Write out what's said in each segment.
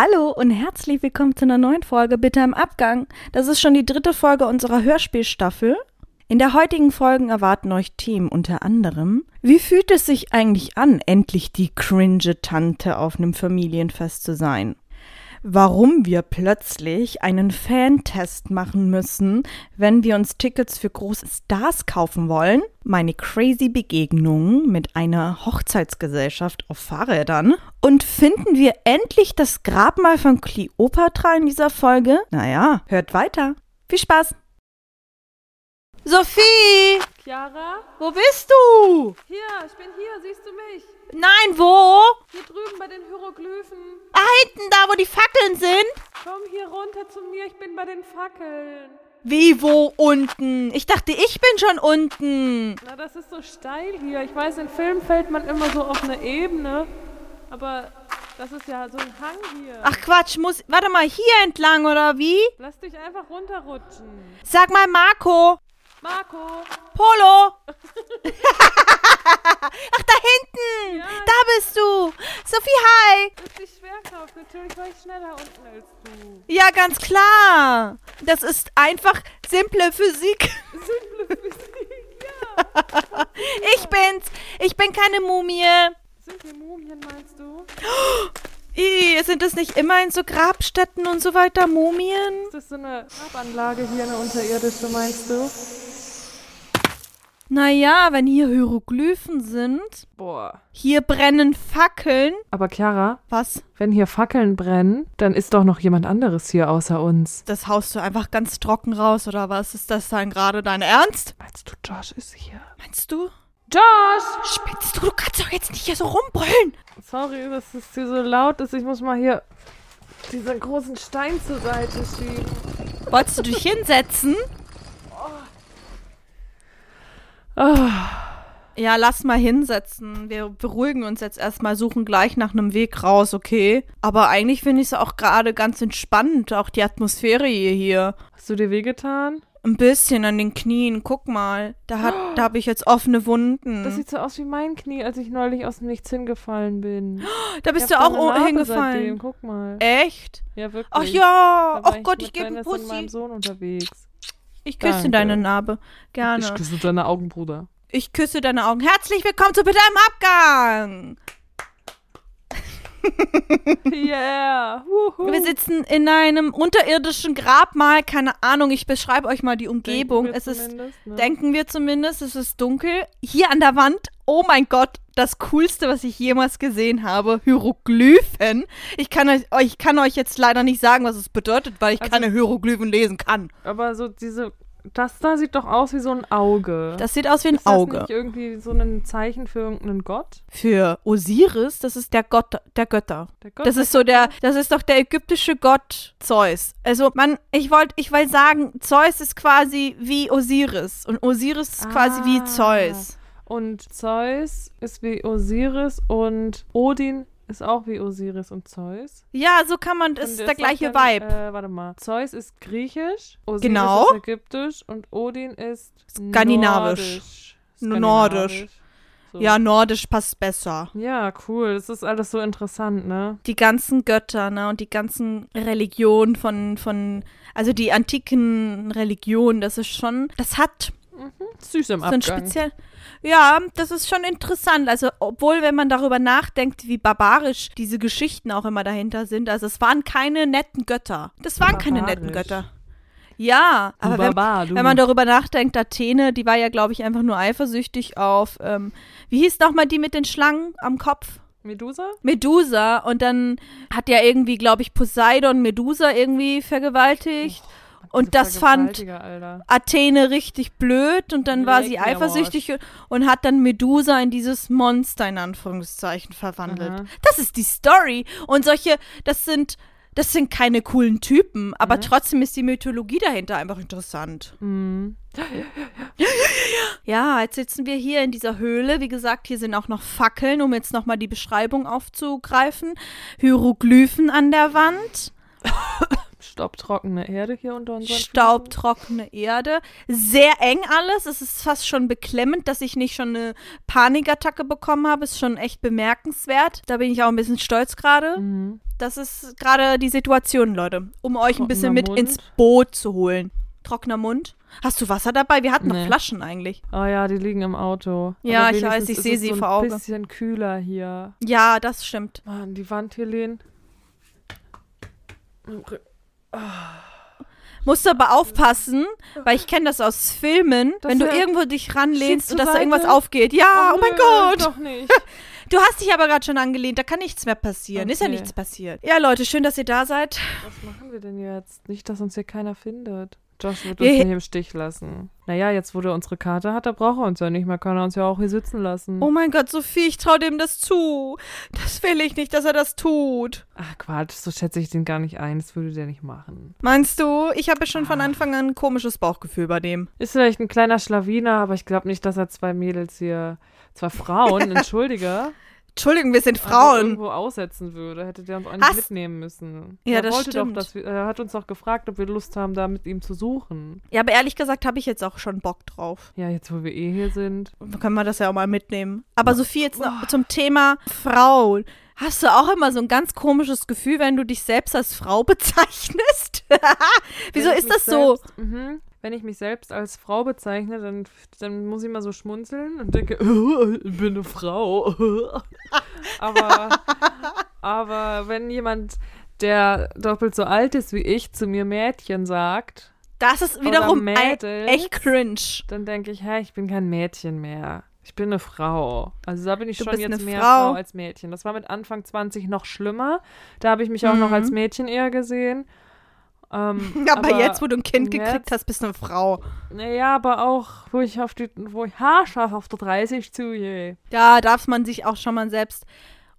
Hallo und herzlich willkommen zu einer neuen Folge Bitte im Abgang. Das ist schon die dritte Folge unserer Hörspielstaffel. In der heutigen Folge erwarten euch Themen unter anderem, wie fühlt es sich eigentlich an, endlich die cringe Tante auf einem Familienfest zu sein? Warum wir plötzlich einen Fantest machen müssen, wenn wir uns Tickets für große Stars kaufen wollen, meine crazy Begegnung mit einer Hochzeitsgesellschaft auf Fahrrädern und finden wir endlich das Grabmal von Cleopatra in dieser Folge? Naja, hört weiter. Viel Spaß! Sophie! Chiara? Wo bist du? Hier, ich bin hier, siehst du mich? Nein, wo? Hier drüben bei den Hieroglyphen. Da hinten, da wo die Fackeln sind? Komm hier runter zu mir, ich bin bei den Fackeln. Wie, wo unten? Ich dachte, ich bin schon unten. Na, das ist so steil hier. Ich weiß, in Filmen fällt man immer so auf eine Ebene. Aber das ist ja so ein Hang hier. Ach Quatsch, muss. Warte mal, hier entlang oder wie? Lass dich einfach runterrutschen. Sag mal, Marco. Marco! Polo! Ach, da hinten! Ja. Da bist du! Sophie, hi! Das ist die Schwerkraft. Natürlich war ich schneller unten als du. Ja, ganz klar! Das ist einfach simple Physik. Simple Physik, ja. Ich bin's! Ich bin keine Mumie! Sind wir Mumien, meinst du? Ih, sind das nicht immer in so Grabstätten und so weiter Mumien? Ist das so eine Grabanlage hier, eine unterirdische, meinst du? Naja, wenn hier Hieroglyphen sind. Boah. Hier brennen Fackeln. Aber Chiara, Was? wenn hier Fackeln brennen, dann ist doch noch jemand anderes hier außer uns. Das haust du einfach ganz trocken raus, oder was? Ist das dann gerade dein Ernst? Meinst du, Josh ist hier? Meinst du? Josh! Spinnst du? Du kannst doch jetzt nicht hier so rumbrüllen. Sorry, dass es hier so laut ist. Ich muss mal hier diesen großen Stein zur Seite schieben. Wolltest du dich hinsetzen? Oh. Ja, lass mal hinsetzen. Wir beruhigen uns jetzt erstmal, suchen gleich nach einem Weg raus, okay? Aber eigentlich finde ich es auch gerade ganz entspannt, auch die Atmosphäre hier, hier. Hast du dir wehgetan? Ein bisschen an den Knien, guck mal. Da, hat, da habe ich jetzt offene Wunden. Das sieht so aus wie mein Knie, als ich neulich aus dem Nichts hingefallen bin. da bist Ich du auch Narbe hingefallen. Seitdem. Guck mal. Echt? Ja, wirklich. Ach ja. Ach Gott, ich mit gebe einen Dennis und meinem Pussy. Sohn unterwegs. Ich küsse Danke. deine Narbe. Gerne. Ich küsse deine Augen, Bruder. Ich küsse deine Augen. Herzlich willkommen zu Bitte im Abgang. Yeah. Wuhu. Wir sitzen in einem unterirdischen Grabmal. Keine Ahnung, ich beschreibe euch mal die Umgebung. Es ist, ne? denken wir zumindest, es ist dunkel. Hier an der Wand, oh mein Gott, das Coolste, was ich jemals gesehen habe, Hieroglyphen. Ich kann euch, ich kann euch jetzt leider nicht sagen, was es bedeutet, weil ich Also- keine Hieroglyphen lesen kann. Aber so diese. Das da sieht doch aus wie so ein Auge. Das sieht aus wie ein ist das Auge. nicht irgendwie so ein Zeichen für irgendeinen Gott? Für Osiris, das ist der Gott der Götter. Der Gott Das ist so der, das ist doch der ägyptische Gott Zeus. Also man, ich wollte, ich will sagen, Zeus ist quasi wie Osiris und Osiris ist quasi wie Ah. Zeus. Und Zeus ist wie Osiris und Odin ist auch wie Osiris und Zeus. Ja, so kann man, ist es der gleiche dann, Vibe. Äh, warte mal. Zeus ist griechisch, Osiris Genau. ist ägyptisch und Odin ist Skandinavisch. Nordisch. Nordisch. So. Ja, nordisch passt besser. Ja, cool. Das ist alles so interessant, ne? Die ganzen Götter, ne, und die ganzen Religionen von, von, also die antiken Religionen, das ist schon, das hat Süß im so ein Abgang. speziell. Ja, das ist schon interessant. Also, obwohl, wenn man darüber nachdenkt, wie barbarisch diese Geschichten auch immer dahinter sind, also es waren keine netten Götter. Das waren keine netten Barbarisch. Götter. Ja, Du aber wenn, Barbar, du. wenn man darüber nachdenkt, Athene, die war ja, glaube ich, einfach nur eifersüchtig auf, ähm, wie hieß nochmal die mit den Schlangen am Kopf? Medusa? Medusa. Und dann hat ja irgendwie, glaube ich, Poseidon Medusa irgendwie vergewaltigt. Und das fand Alter. Athene richtig blöd und dann war sie Leck mir am eifersüchtig und hat dann Medusa in dieses Monster in Anführungszeichen verwandelt. Aha. Das ist die Story. Und solche, das sind, das sind keine coolen Typen, aber Mhm. trotzdem ist die Mythologie dahinter einfach interessant. Mhm. Ja, jetzt sitzen wir hier in dieser Höhle. Wie gesagt, hier sind auch noch Fackeln, um jetzt nochmal die Beschreibung aufzugreifen. Hieroglyphen an der Wand. Staubtrockene Erde hier unter Füßen. Staubtrockene Erde. Sehr eng alles. Es ist fast schon beklemmend, dass ich nicht schon eine Panikattacke bekommen habe. Ist schon echt bemerkenswert. Da bin ich auch ein bisschen stolz gerade. Mhm. Das ist gerade die Situation, Leute. Um euch ein bisschen Trockener mit Mund. ins Boot zu holen. Trockener Mund. Hast du Wasser dabei? Wir hatten noch Nee. Flaschen eigentlich. Oh ja, die liegen im Auto. Ja, ich weiß, ich sehe sie so vor Augen. Ein bisschen kühler hier. Ja, das stimmt. Mal an die Wand hier lehnen. Musst du aber aufpassen, weil ich kenne das aus Filmen, Dass wenn du irgendwo dich ranlehnst und dass da irgendwas aufgeht. Ja, oh, mein nö, Gott. Doch nicht. Du hast dich aber gerade schon angelehnt, da kann nichts mehr passieren. Ist ja Okay. nichts passiert. Ja, Leute, schön, dass ihr da seid. Was machen wir denn jetzt? Nicht, dass uns hier keiner findet. Josh wird Wir- uns nicht im Stich lassen. Naja, jetzt wo der unsere Karte hat, da braucht er uns ja nicht mehr. Kann er uns ja auch hier sitzen lassen. Oh mein Gott, Sophie, ich traue dem das zu. Das will ich nicht, dass er das tut. Ach Quatsch, so schätze ich den gar nicht ein. Das würde der nicht machen. Meinst du? Ich habe schon Ah. von Anfang an ein komisches Bauchgefühl bei dem. Ist vielleicht ein kleiner Schlawiner, aber ich glaube nicht, dass er zwei Mädels hier, zwei Frauen, entschuldige, Entschuldigung, wir sind einfach Frauen. irgendwo aussetzen würde. Hätte der uns auch nicht Hast- mitnehmen müssen. Ja, er das wollte stimmt. Doch, dass wir, er hat uns doch gefragt, ob wir Lust haben, da mit ihm zu suchen. Ja, aber ehrlich gesagt habe ich jetzt auch schon Bock drauf. Ja, jetzt wo wir eh hier sind. Können wir das ja auch mal mitnehmen. Aber Sophie, jetzt noch zum Thema Frau. Hast du auch immer so ein ganz komisches Gefühl, wenn du dich selbst als Frau bezeichnest? Wieso ist das so? Selbst, mhm. Wenn ich mich selbst als Frau bezeichne, dann, dann muss ich mal so schmunzeln und denke, "Oh, ich bin eine Frau. aber, aber wenn jemand, der doppelt so alt ist wie ich, zu mir Mädchen sagt, Das ist wiederum Mädels. echt cringe. dann denke ich, hä, ich bin kein Mädchen mehr. Ich bin eine Frau. Also da bin ich Du schon jetzt mehr Frau. Frau als Mädchen. Das war mit Anfang 20 noch schlimmer. Da habe ich mich auch noch Mhm. als Mädchen eher gesehen. Ähm, Aber, jetzt, wo du ein Kind jetzt- gekriegt hast, bist du eine Frau. naja, aber auch, wo ich auf die, wo ich haarscharf auf der 30 zugehe. Da darf man sich auch schon mal selbst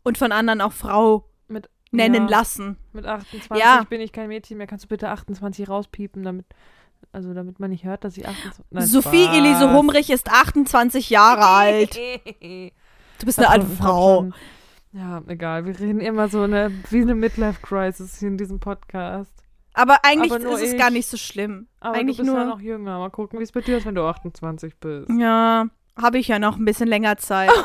und von anderen auch Frau Mit, nennen ja, lassen. Mit 28 Ja. bin ich kein Mädchen mehr. Kannst du bitte 28 rauspiepen, damit, also damit man nicht hört, dass ich 28 Nein, Sophie Spaß. Elise Humrich ist 28 Jahre alt. Du bist eine alte Frau. Ja, egal. Wir reden immer so eine, wie eine Midlife-Crisis hier in diesem Podcast. Aber eigentlich Aber ist es ich. gar nicht so schlimm. Aber eigentlich du bist nur. ja noch jünger. Mal gucken, wie es bei dir ist, wenn du 28 bist. Ja, habe ich ja noch ein bisschen länger Zeit.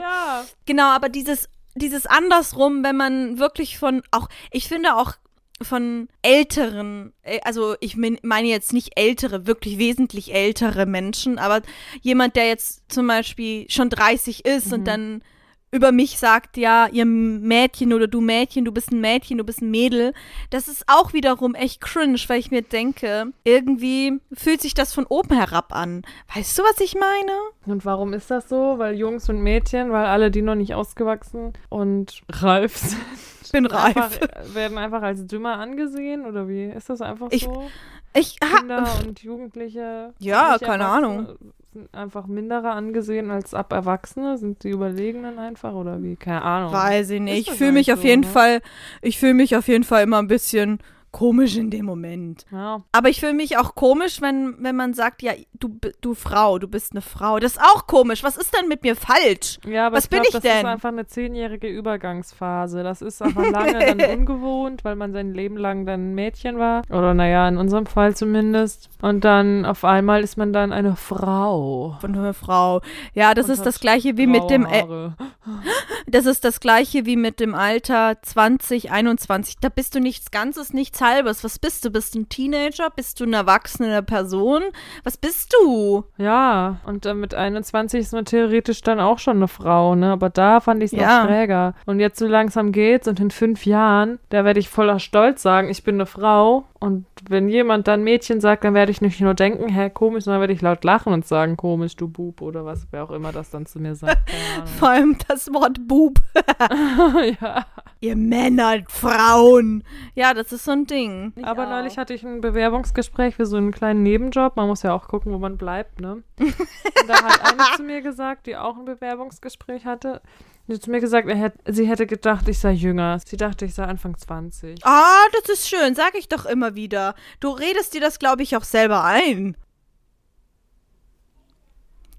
ja. genau, aber dieses, dieses andersrum, wenn man wirklich von, auch, ich finde auch von älteren, äh, also ich mein- meine jetzt nicht ältere, wirklich wesentlich ältere Menschen, aber jemand, der jetzt zum Beispiel schon 30 ist Mhm. und dann über mich sagt, ja, ihr Mädchen oder du Mädchen, du bist ein Mädchen, du bist ein Mädel, das ist auch wiederum echt cringe, weil ich mir denke, irgendwie fühlt sich das von oben herab an. Weißt du, was ich meine? Und warum ist das so? Weil Jungs und Mädchen, weil alle, die noch nicht ausgewachsen und reif sind, Ich bin reif. Einfach, werden einfach als dümmer angesehen? Oder wie? Ist das einfach Ich- so? Ich Kinder und Jugendliche. Ja, keine Erwachsene Sind einfach minderer angesehen als ab Erwachsene? Sind die Überlegenen einfach oder wie? Keine Ahnung. Weiß ich nicht. Ich fühle mich eigentlich auf so, jeden ne? Fall, ich fühle mich auf jeden Fall immer ein bisschen komisch in dem Moment. Ja. Aber ich fühle mich auch komisch, wenn, wenn man sagt, ja, du, b- du Frau, du bist eine Frau. Das ist auch komisch. Was ist denn mit mir falsch? Ja, aber Was ich bin glaub, ich das denn? ist einfach eine zehnjährige Übergangsphase. Das ist aber lange dann ungewohnt, weil man sein Leben lang dann ein Mädchen war. Oder naja, in unserem Fall zumindest. Und dann auf einmal ist man dann eine Frau. Von einer Frau. Ja, das Und ist das gleiche wie mit dem, Haare. das ist das gleiche wie mit dem Alter 20, 21. Da bist du nichts Ganzes, nichts Halbes. Was bist du? Bist du ein Teenager? Bist du eine erwachsene Person? Was bist du? Ja, und dann mit 21 ist man theoretisch dann auch schon eine Frau, ne? Aber da fand ich es Ja. noch schräger. Und jetzt so langsam geht's und in fünf Jahren, da werde ich voller Stolz sagen, ich bin eine Frau. Und wenn jemand dann Mädchen sagt, dann werde ich nicht nur denken, hä, komisch, sondern werde ich laut lachen und sagen, komisch, du Bub oder was, wer auch immer das dann zu mir sagt. Vor allem das Wort Bub. Ja. Ihr Männer, Frauen. Ja, das ist so ein Ding. Aber neulich hatte ich ein Bewerbungsgespräch für so einen kleinen Nebenjob. Man muss ja auch gucken, wo man bleibt, ne? Und da hat eine zu mir gesagt, die auch ein Bewerbungsgespräch hatte, die hat zu mir gesagt, er hätt, sie hätte gedacht, ich sei jünger. Sie dachte, ich sei Anfang 20. Ah, das ist schön, sag ich doch immer wieder. Du redest dir das, glaube ich, auch selber ein.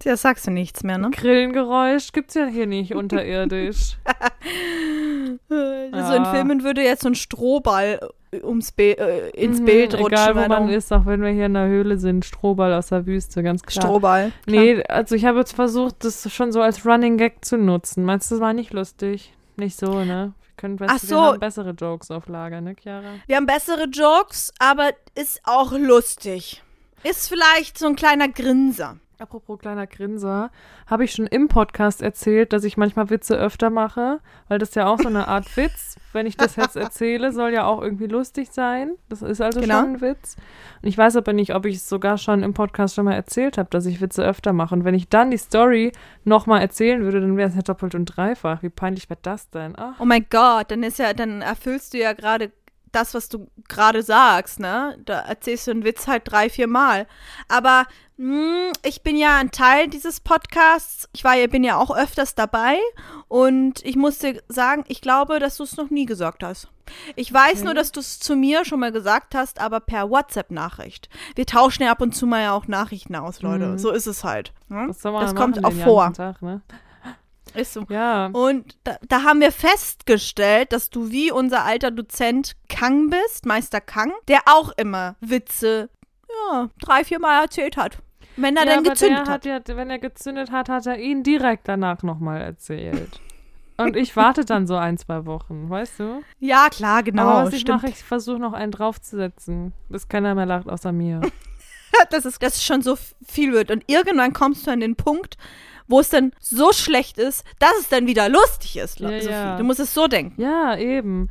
Ja, sagst du nichts mehr, ne? Grillengeräusch gibt's ja hier nicht unterirdisch. So in Filmen würde jetzt so ein Strohball ums Be äh, ins Mhm, Bild rutschen. Egal, wo man ist, auch wenn wir hier in der Höhle sind, Strohball aus der Wüste, ganz klar. Strohball. klar. Nee, also ich habe jetzt versucht, das schon so als Running Gag zu nutzen. Meinst du, das war nicht lustig? Nicht so, ne? Wir, können bess- Ach so. wir haben bessere Jokes auf Lager, ne, Chiara? Wir haben bessere Jokes, aber ist auch lustig. Ist vielleicht so ein kleiner Grinser. Apropos kleiner Grinser, habe ich schon im Podcast erzählt, dass ich manchmal Witze öfter mache, weil das ja auch so eine Art Witz, wenn ich das jetzt erzähle, soll ja auch irgendwie lustig sein. Das ist also Genau. schon ein Witz. Und ich weiß aber nicht, ob ich es sogar schon im Podcast schon mal erzählt habe, dass ich Witze öfter mache. Und wenn ich dann die Story nochmal erzählen würde, dann wäre es ja doppelt und dreifach. Wie peinlich wäre das denn? Ach, Oh mein Gott, dann ist ja, dann erfüllst du ja gerade das, was du gerade sagst, ne? Da erzählst du einen Witz halt drei, vier Mal. Aber mh, ich bin ja ein Teil dieses Podcasts. Ich war ja, bin ja auch öfters dabei und ich muss dir sagen, ich glaube, dass du es noch nie gesagt hast. Ich weiß Okay. nur, dass du es zu mir schon mal gesagt hast, aber per WhatsApp-Nachricht. Wir tauschen ja ab und zu mal ja auch Nachrichten aus, Leute. Mhm. So ist es halt. Ne? Das machen kommt auch vor. Tag, ne? Ist so. Ja. Und da, da haben wir festgestellt, dass du wie unser alter Dozent Kang bist, Meister Kang, der auch immer Witze, ja, drei, vier Mal erzählt hat. Wenn er ja, aber gezündet hat. hat ja, wenn er gezündet hat, hat er ihn direkt danach nochmal erzählt. Und ich warte dann so ein, zwei Wochen, weißt du? Ja, klar, genau. Aber was ich mache, ich versuche noch einen draufzusetzen, bis keiner mehr lacht außer mir. dass es, dass es schon so viel wird. Und irgendwann kommst du an den Punkt, wo es dann so schlecht ist, dass es dann wieder lustig ist. Ja, Sophie. ja. Du musst es so denken. Ja, eben.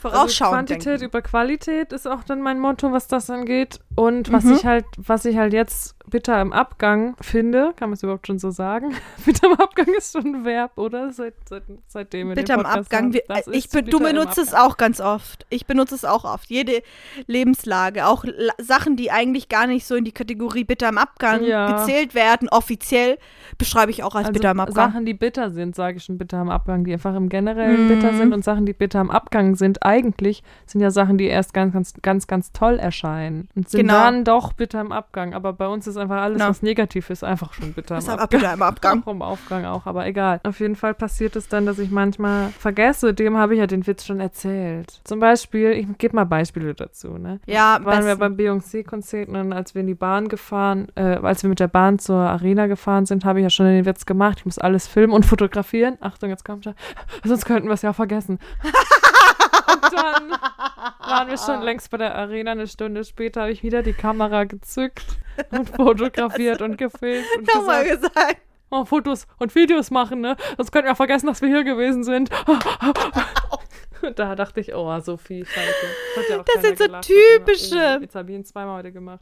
Vorausschauend also Quantität denken. über Qualität ist auch dann mein Motto, was das angeht. Und was Mhm. ich halt, was ich halt jetzt bitter im Abgang finde, kann man es überhaupt schon so sagen? bitter im Abgang ist schon ein Verb, oder? Seit, seit, seitdem wir Bitte den am Podcast Abgang. Wir, Das ich bin, du bitter im benutzt es auch ganz oft. Ich benutze es auch oft. Jede Lebenslage. Auch La Sachen, die eigentlich gar nicht so in die Kategorie bitter am Abgang Ja. gezählt werden, offiziell, beschreibe ich auch als Also bitter am Abgang. Sachen, die bitter sind, sage ich schon bitter am Abgang, die einfach im Generellen Mhm. bitter sind und Sachen, die bitter am Abgang sind, eigentlich sind ja Sachen, die erst ganz, ganz, ganz, ganz toll erscheinen und sind Genau. dann doch bitter am Abgang. Aber bei uns ist einfach alles, Genau. was negativ ist, einfach schon bitter Ist aber Abgang. bitter am Abgang. Auch im Aufgang auch, aber egal. Auf jeden Fall passiert es dann, dass ich manchmal vergesse, dem habe ich ja den Witz schon erzählt. Zum Beispiel, ich gebe mal Beispiele dazu, ne? Ja, waren wir beim Beyoncé-Konzert und als wir in die Bahn gefahren, äh, als wir mit der Bahn zur Arena gefahren sind, habe ich ja schon den Witz gemacht. Ich muss alles filmen und fotografieren. Achtung, jetzt kommt er. Sonst könnten wir es ja vergessen. und dann waren wir schon längst bei der Arena. Eine Stunde später habe ich wieder die Kamera gezückt und fotografiert und gefilmt und Nochmal gesagt, gesagt. oh, Fotos und Videos machen, ne? Sonst könnten wir vergessen, dass wir hier gewesen sind. Und da dachte ich, oh, Sophie, scheiße. Ja auch Das sind so gelacht. Typische- jetzt habe ich ihn zweimal heute gemacht.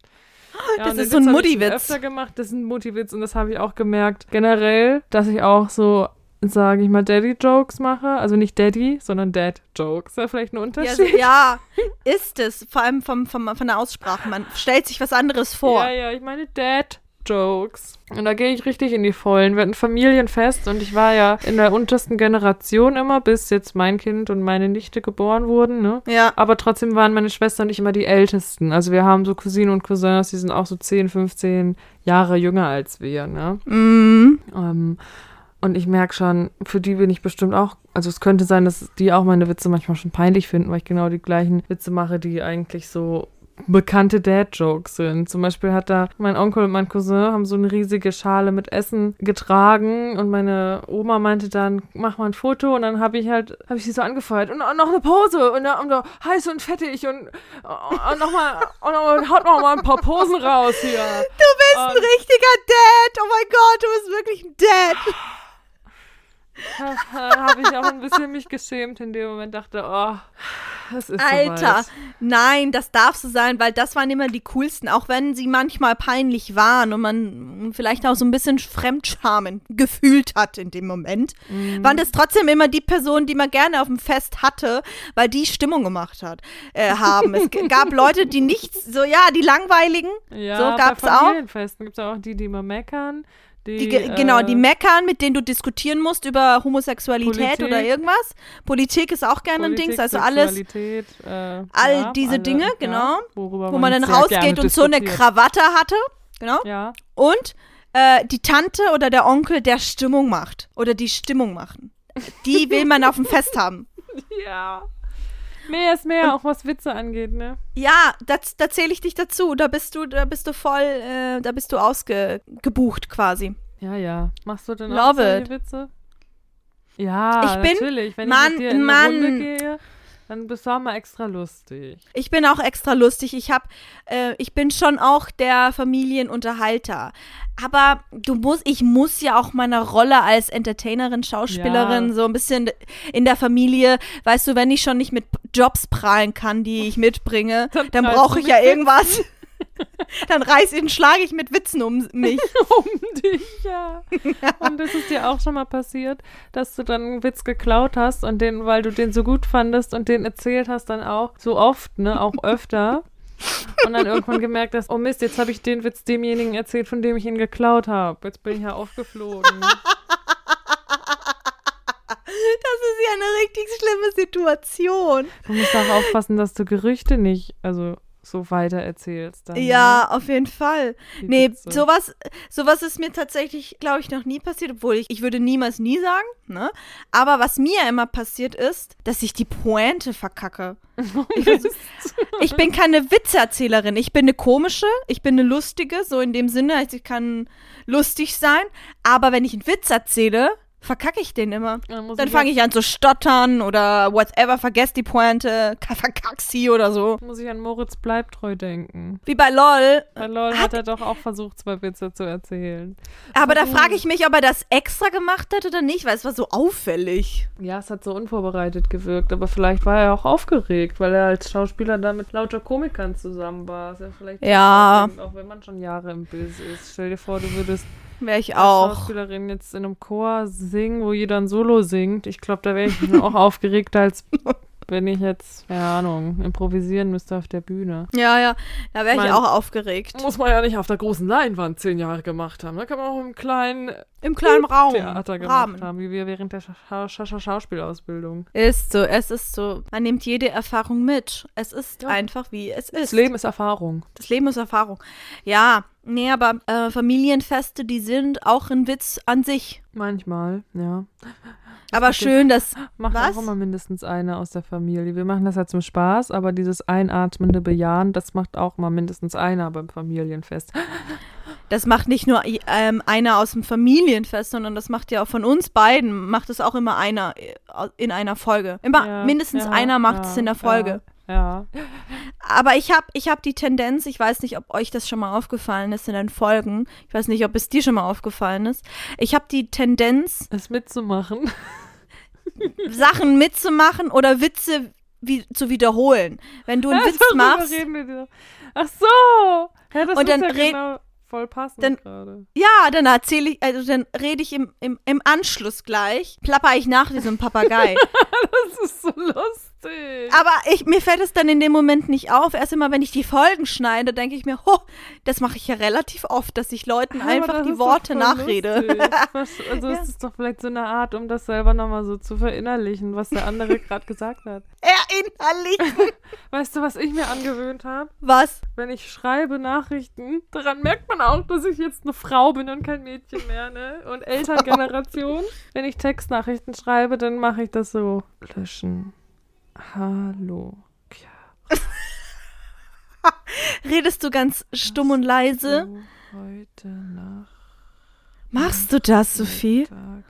Das und ist so ein Mutti-Witz. öfter gemacht. Das ist ein Mutti-Witz und das habe ich auch gemerkt. Generell, dass ich auch so, sage ich mal, Daddy-Jokes mache. Also nicht Daddy, sondern Dad-Jokes. Ist ja vielleicht ein Ja, Unterschied. so, ja, ist es. Vor allem vom, vom, von der Aussprache. Man stellt sich was anderes vor. Ja, ja, ich meine Dad-Jokes. Und da gehe ich richtig in die Vollen. Wir hatten Familienfest und ich war ja in der untersten Generation immer, bis jetzt mein Kind und meine Nichte geboren wurden, ne? Ja. Aber trotzdem waren meine Schwestern nicht immer die Ältesten. Also wir haben so Cousinen und Cousins, die sind auch so 10, 15 Jahre jünger als wir, ne? Mhm. Ähm, und ich merke schon, für die bin ich bestimmt auch, also es könnte sein, dass die auch meine Witze manchmal schon peinlich finden, weil ich genau die gleichen Witze mache, die eigentlich so bekannte Dad-Jokes sind. Zum Beispiel hat da mein Onkel und mein Cousin haben so eine riesige Schale mit Essen getragen und meine Oma meinte dann, mach mal ein Foto und dann habe ich halt, habe ich sie so angefeuert und, und noch eine Pose und, dann- und so heiß und fettig und, und nochmal, und noch, haut noch mal ein paar Posen raus hier. Du bist ein Und- richtiger Dad. Oh mein Gott, du bist wirklich ein Dad. habe ich auch ein bisschen mich geschämt in dem Moment, dachte, oh, das ist Alter, soweit. nein, das darf so sein, weil das waren immer die coolsten, auch wenn sie manchmal peinlich waren und man vielleicht auch so ein bisschen Fremdscham gefühlt hat in dem Moment, Mhm. waren das trotzdem immer die Personen, die man gerne auf dem Fest hatte, weil die Stimmung gemacht hat, äh, haben. es gab Leute, die nichts, so ja, die langweiligen, Ja, so gab's bei auch. Familienfesten gibt es auch die, die immer meckern. Die, Die, ge- genau, die äh, meckern, mit denen du diskutieren musst über Homosexualität Politik. oder irgendwas. Politik ist auch gerne ein Politik, Dings, also alles, äh, all ja, diese alle, Dinge, ja, genau, wo man dann sehr rausgeht und so eine. Krawatte hatte. Genau. Ja, Und äh, die Tante oder der Onkel, der Stimmung macht. Oder die Stimmung machen. Die will man auf dem Fest haben. Ja. Mehr ist mehr, auch was Witze angeht, ne? Ja, das, da zähle ich dich dazu. Da bist du, da bist du voll, äh, da bist du ausgebucht quasi. Ja, ja. Machst du denn Love auch solche it. Witze? Ja, Ich bin- natürlich. Wenn Mann, ich mit dir in Mann. Runde gehe, dann bist du auch mal extra lustig. Ich bin auch extra lustig. Ich hab, äh, ich bin schon auch der Familienunterhalter. Aber du musst, ich muss ja auch meiner Rolle als Entertainerin, Schauspielerin Ja. so ein bisschen in der Familie, weißt du, wenn ich schon nicht mit Jobs prahlen kann, die ich mitbringe, Dann dann brauche ich ja irgendwas. dann reiß ihn, schlage ich mit Witzen um mich. um dich, ja. Und ist es dir auch schon mal passiert, dass du dann einen Witz geklaut hast und den, weil du den so gut fandest und den erzählt hast dann auch so oft, ne, auch öfter. Und dann irgendwann gemerkt hast, oh Mist, jetzt habe ich den Witz demjenigen erzählt, von dem ich ihn geklaut habe. Jetzt bin ich ja aufgeflogen. Das ist ja eine richtig schlimme Situation. Du musst auch aufpassen, dass du Gerüchte nicht, also so weiter erzählst. Dann, Ja, auf jeden Fall. ne? Die Nee, Witze. sowas, sowas ist mir tatsächlich, glaube ich, noch nie passiert, obwohl ich, ich würde niemals nie sagen, ne? Aber was mir immer passiert ist, dass ich die Pointe verkacke. Ich, versuch- ich bin keine Witzeerzählerin. Ich bin eine komische, ich bin eine lustige, so in dem Sinne, also ich kann lustig sein. Aber wenn ich einen Witz erzähle, verkacke ich den immer. Dann, Dann fange ich an zu stottern oder whatever, vergess die Pointe, verkack sie oder so. Muss ich an Moritz Bleibtreu denken. Wie bei LOL. Bei LOL Hat- hat er doch auch versucht, zwei Witze zu erzählen. Aber da Mhm. frage ich mich, ob er das extra gemacht hat oder nicht, weil es war so auffällig. Ja, es hat so unvorbereitet gewirkt, aber vielleicht war er auch aufgeregt, weil er als Schauspieler da mit lauter Komikern zusammen war. Ja, vielleicht Ja. auch wenn man schon Jahre im Bild ist. Stell dir vor, du würdest Wäre ich als auch. Schauspielerin jetzt in einem Chor singen, wo jeder ein Solo singt. Ich glaube, da wäre ich auch aufgeregter, als wenn ich jetzt, keine Ahnung, improvisieren müsste auf der Bühne. Ja, ja, da wäre ich Mein- auch aufgeregt. Muss man ja nicht auf der großen Leinwand zehn Jahre gemacht haben. Da kann man auch im kleinen Im kleinen Raum. Theater gemacht Rahmen. haben, wie wir während der Scha Scha Scha Schauspielausbildung. Ist so, es ist so. Man nimmt jede Erfahrung mit. Es ist Ja. einfach, wie es ist. Das Leben ist Erfahrung. Das Leben ist Erfahrung. Ja, nee, aber äh, Familienfeste, die sind auch ein Witz an sich. Manchmal, ja. Aber schön, dass. Macht Was? auch immer mindestens eine aus der Familie. Wir machen das ja zum Spaß, aber dieses einatmende Bejahen, das macht auch mal mindestens einer beim Familienfest. Das macht nicht nur ähm, einer aus dem Familienfest, sondern das macht ja auch von uns beiden, macht es auch immer einer äh, in einer Folge. Immer Ja, mindestens ja, einer macht es ja, in der Folge. Ja. Aber ich habe ich hab die Tendenz, ich weiß nicht, ob euch das schon mal aufgefallen ist in den Folgen. Ich weiß nicht, ob es dir schon mal aufgefallen ist. Ich habe die Tendenz, Es mitzumachen. Sachen mitzumachen oder Witze wie, zu wiederholen. Wenn du einen Witz Darüber machst. Ach so! Ja, das Und dann ja red- genau voll passend dann- gerade. ja, dann erzähle ich, also dann rede ich im, im, im Anschluss gleich, plapper ich nach wie so ein Papagei. Das ist so lustig. Aber ich, mir fällt es dann in dem Moment nicht auf. Erst immer, wenn ich die Folgen schneide, denke ich mir, ho, das mache ich ja relativ oft, dass ich Leuten Aber einfach die Worte nachrede. lustig. Was- Also Ja. es ist doch vielleicht so eine Art, um das selber nochmal so zu verinnerlichen, was der andere gerade gesagt hat. Erinnerlich. Weißt du, was ich mir angewöhnt habe? Was? Wenn ich schreibe Nachrichten, daran merkt man auch, dass ich jetzt eine Frau bin und kein Mädchen mehr, ne? Und Elterngeneration. Wenn ich Textnachrichten schreibe, dann mache ich das so. Löschen. Hallo. Ja. Redest du ganz stumm und leise? Du heute Nacht. Machst du das, Sophie? Tag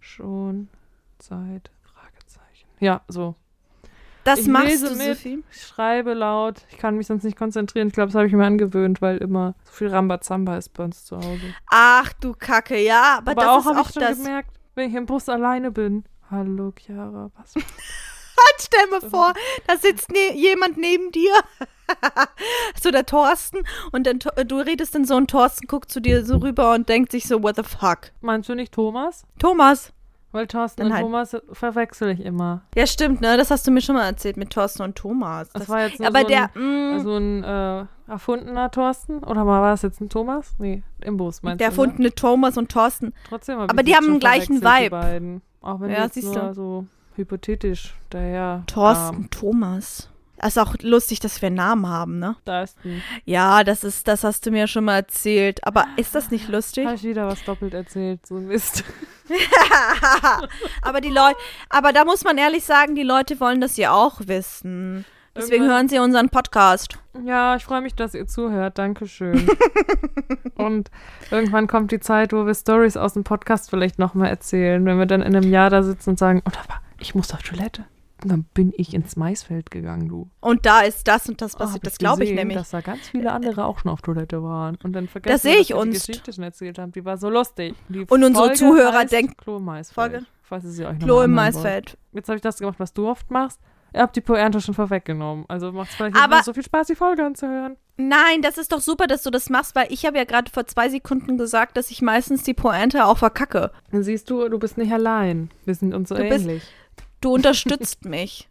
schon Zeit? Fragezeichen. Ja, so. Das ich machst lese du, mit, Sophie? ich schreibe laut. Ich kann mich sonst nicht konzentrieren. Ich glaube, das habe ich mir angewöhnt, weil immer so viel Rambazamba ist bei uns zu Hause. Ach du Kacke, ja, aber, Aber, das auch ist auch ich schon das. gemerkt, wenn ich im Bus alleine bin. Hallo Chiara, was? Stell mir vor, da sitzt ne jemand neben dir. so der Thorsten und dann du redest dann so und Thorsten guckt zu dir so rüber und denkt sich so what the fuck. Meinst du nicht Thomas? Thomas. Weil Thorsten Dann und halt. Thomas verwechsel ich immer. Ja, stimmt, ne? Das hast du mir schon mal erzählt mit Thorsten und Thomas. Das Das war jetzt nur aber so der ein, mh, also ein äh, erfundener Thorsten? Oder war das jetzt ein Thomas? Nee, im Bus meinst der du? ne? erfundene Thomas und Thorsten. Trotzdem Aber die haben den gleichen Vibe. Die beiden. Auch wenn Ja, die jetzt siehst nur du. so hypothetisch daher Thorsten, kamen. Thomas. ist auch lustig, dass wir einen Namen haben, ne? Da ist ein. Ja, das ist, das hast du mir schon mal erzählt. Aber ist das nicht lustig? Habe ich wieder was doppelt erzählt, so ein Mist. aber die Leute, aber da muss man ehrlich sagen, die Leute wollen das ja auch wissen. Deswegen Irgendwann- hören sie unseren Podcast. Ja, ich freue mich, dass ihr zuhört. Dankeschön. Und irgendwann kommt die Zeit, wo wir Stories aus dem Podcast vielleicht nochmal erzählen, wenn wir dann in einem Jahr da sitzen und sagen, oh, da war, ich muss auf Toilette. Und dann bin ich ins Maisfeld gegangen, du. Und da ist das und das Oh, passiert. hab das glaube ich nämlich. Dass da ganz viele andere auch schon auf Toilette waren. Und dann vergessen Das sehe ich dass uns. die Geschichte schon erzählt haben. Die war so lustig. Die Und unsere Folge Zuhörer denken- Klo im Maisfeld. Folge? Falls ihr sie euch Klo im anhören wollt. Maisfeld. Jetzt habe ich das gemacht, was du oft machst. Ihr habt die Pointe schon vorweggenommen. Also macht es vielleicht Aber- nicht so viel Spaß, die Folge anzuhören. Nein, das ist doch super, dass du das machst, weil ich habe ja gerade vor zwei Sekunden gesagt, dass ich meistens die Pointe auch verkacke. Dann siehst du, du bist nicht allein. Wir sind uns so Du bist- ähnlich. Du unterstützt mich.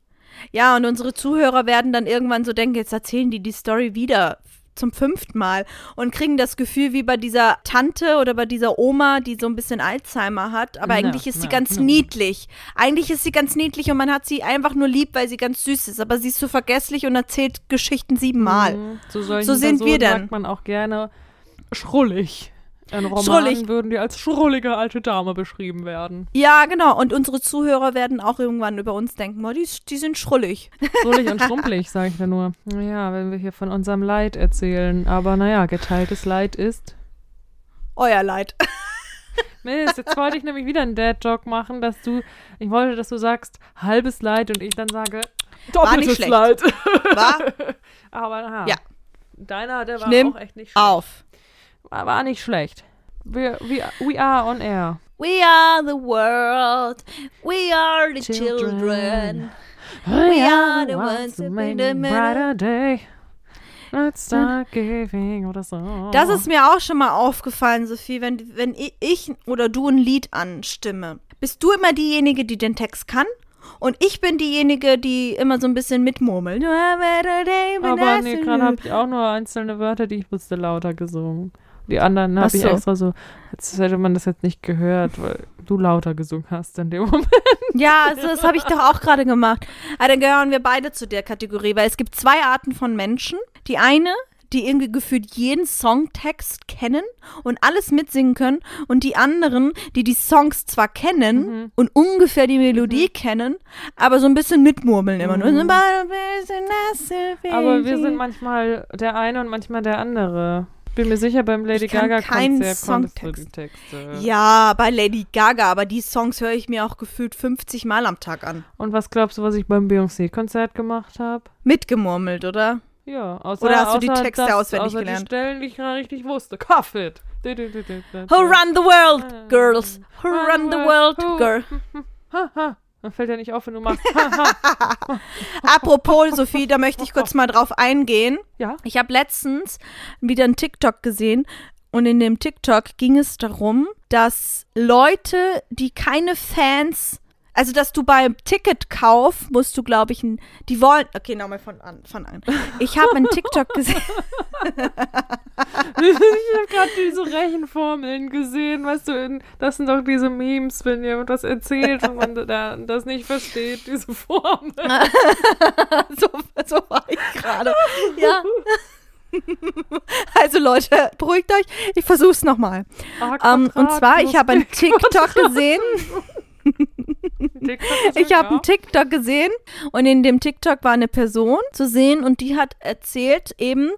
Ja, und unsere Zuhörer werden dann irgendwann so denken, jetzt erzählen die die Story wieder zum fünften Mal und kriegen das Gefühl wie bei dieser Tante oder bei dieser Oma, die so ein bisschen Alzheimer hat, aber eigentlich ist sie ganz na. niedlich. Eigentlich ist sie ganz niedlich und man hat sie einfach nur lieb, weil sie ganz süß ist, aber sie ist so vergesslich und erzählt Geschichten siebenmal. Mhm. Solchen So sind wir denn. sagt man auch gerne schrullig. In Romanen Schrullig. würden die als schrullige alte Dame beschrieben werden. Ja, genau. Und unsere Zuhörer werden auch irgendwann über uns denken, oh, die, die sind schrullig. Schrullig und schrumpelig, sage ich da nur. Naja, wenn wir hier von unserem Leid erzählen. Aber naja, geteiltes Leid ist. Euer Leid. Mist, jetzt wollte ich nämlich wieder einen Dad-Joke machen, dass du, ich wollte, dass du sagst, halbes Leid und ich dann sage, doppeltes. Leid. War Aber naja. Ja. Deiner, der war Nimm auch echt nicht schlecht. auf. War, war nicht schlecht. Wir, we, we are on air. We are the world. We are the Children. children. We are the ones who make made the middle. brighter day. Let's start giving oder so. Das ist mir auch schon mal aufgefallen, Sophie, wenn, wenn ich oder du ein Lied anstimme. Bist du immer diejenige, die den Text kann? Und ich bin diejenige, die immer so ein bisschen mitmurmelt. Aber nee, gerade habe ich auch nur einzelne Wörter, die ich wusste, lauter gesungen. Die anderen Ach habe ich so. extra so, jetzt hätte man das jetzt nicht gehört, weil du lauter gesungen hast in dem Moment. Ja, also das habe ich doch auch gerade gemacht. Aber dann gehören wir beide zu der Kategorie, weil es gibt zwei Arten von Menschen. Die eine, die irgendwie gefühlt jeden Songtext kennen und alles mitsingen können und die anderen, die die Songs zwar kennen Mhm. und ungefähr die Melodie kennen, aber so ein bisschen mitmurmeln immer nur. Mhm. Aber wir sind manchmal der eine und manchmal der andere. Bin mir sicher, beim Lady Ich kann Gaga keinen Konzert konntest du die Songtext. Texte. Ja, bei Lady Gaga, aber die Songs höre ich mir auch gefühlt 50 Mal am Tag an. Und was glaubst du, was ich beim Beyoncé-Konzert gemacht habe? Mitgemurmelt, oder? Ja, außer, Oder hast du die Texte das, auswendig außer gelernt? die Stellen, die ich gerade richtig wusste. Cuff it. Du, du, du, du, du, Who run the world, girls? Who run the world, girl? Dann fällt ja nicht auf, wenn du machst. Apropos, Sophie, da möchte ich kurz mal drauf eingehen. Ja. Ich habe letztens wieder einen TikTok gesehen und in dem TikTok ging es darum, dass Leute, die keine Fans, also dass du beim Ticketkauf musst du, glaube ich, ein, die wollen, okay, nochmal von an, von an. Ich habe einen TikTok gesehen. ich habe gerade diese Rechenformeln gesehen, weißt du, in, das sind doch diese Memes, wenn jemand was erzählt und man da, das nicht versteht, diese Formel. so, so war ich gerade. Ja. Also Leute, beruhigt euch. Ich versuche es nochmal. A Ähm, und zwar, ich habe einen TikTok gesehen. Ich habe einen TikTok gesehen und in dem TikTok war eine Person zu sehen und die hat erzählt eben,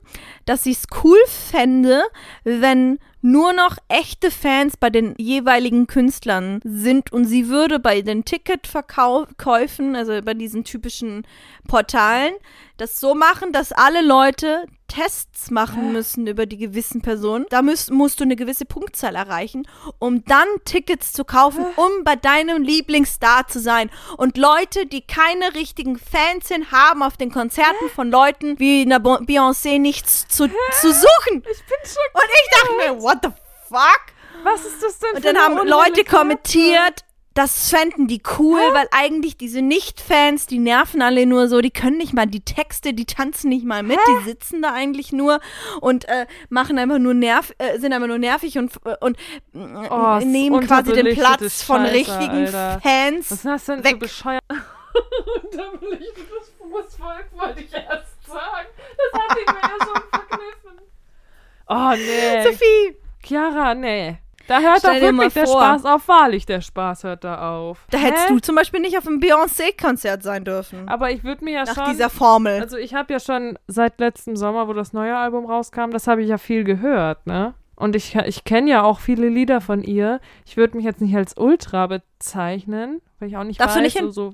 dass sie es cool fände, wenn nur noch echte Fans bei den jeweiligen Künstlern sind und sie würde bei den Ticketverkäufen, also bei diesen typischen Portalen, das so machen, dass alle Leute Tests machen müssen über die gewissen Personen. Da müsst, musst du eine gewisse Punktzahl erreichen, um dann Tickets zu kaufen, um bei deinem Lieblingsstar zu sein. Und Leute, die keine richtigen Fans sind, haben auf den Konzerten von Leuten wie einer Beyoncé nichts zu, zu suchen. Ich bin schockiert. Und ich dachte mir, what the fuck? Was ist das denn Und für dann haben Leute kommentiert, das fänden die cool, weil eigentlich diese Nicht-Fans, die nerven alle nur so, die können nicht mal die Texte, die tanzen nicht mal mit, die sitzen da eigentlich nur und äh, machen einfach nur nerv, äh, sind einfach nur nervig und, und äh, Oh, nehmen quasi den Platz von Scheiße, richtigen Alter. Fans. Was ist das denn weg. so bescheuert? Ich das Fußvolk, wollte ich erst sagen. Das hat ihn mir ja schon verkniffen. Oh, nee. Sophie! Chiara, nee. Da hört Stell doch wirklich der. Spaß auf. Wahrlich, der Spaß hört da auf. Da Hä? hättest du zum Beispiel nicht auf einem Beyoncé-Konzert sein dürfen. Aber ich würde mir ja nach schon. dieser Formel. Also ich habe ja schon seit letztem Sommer, wo das neue Album rauskam, das habe ich ja viel gehört, ne? Und ich, ich kenne ja auch viele Lieder von ihr. Ich würde mich jetzt nicht als Ultra bezeichnen, weil ich auch nicht Darfst du weiß, nicht hin? so, so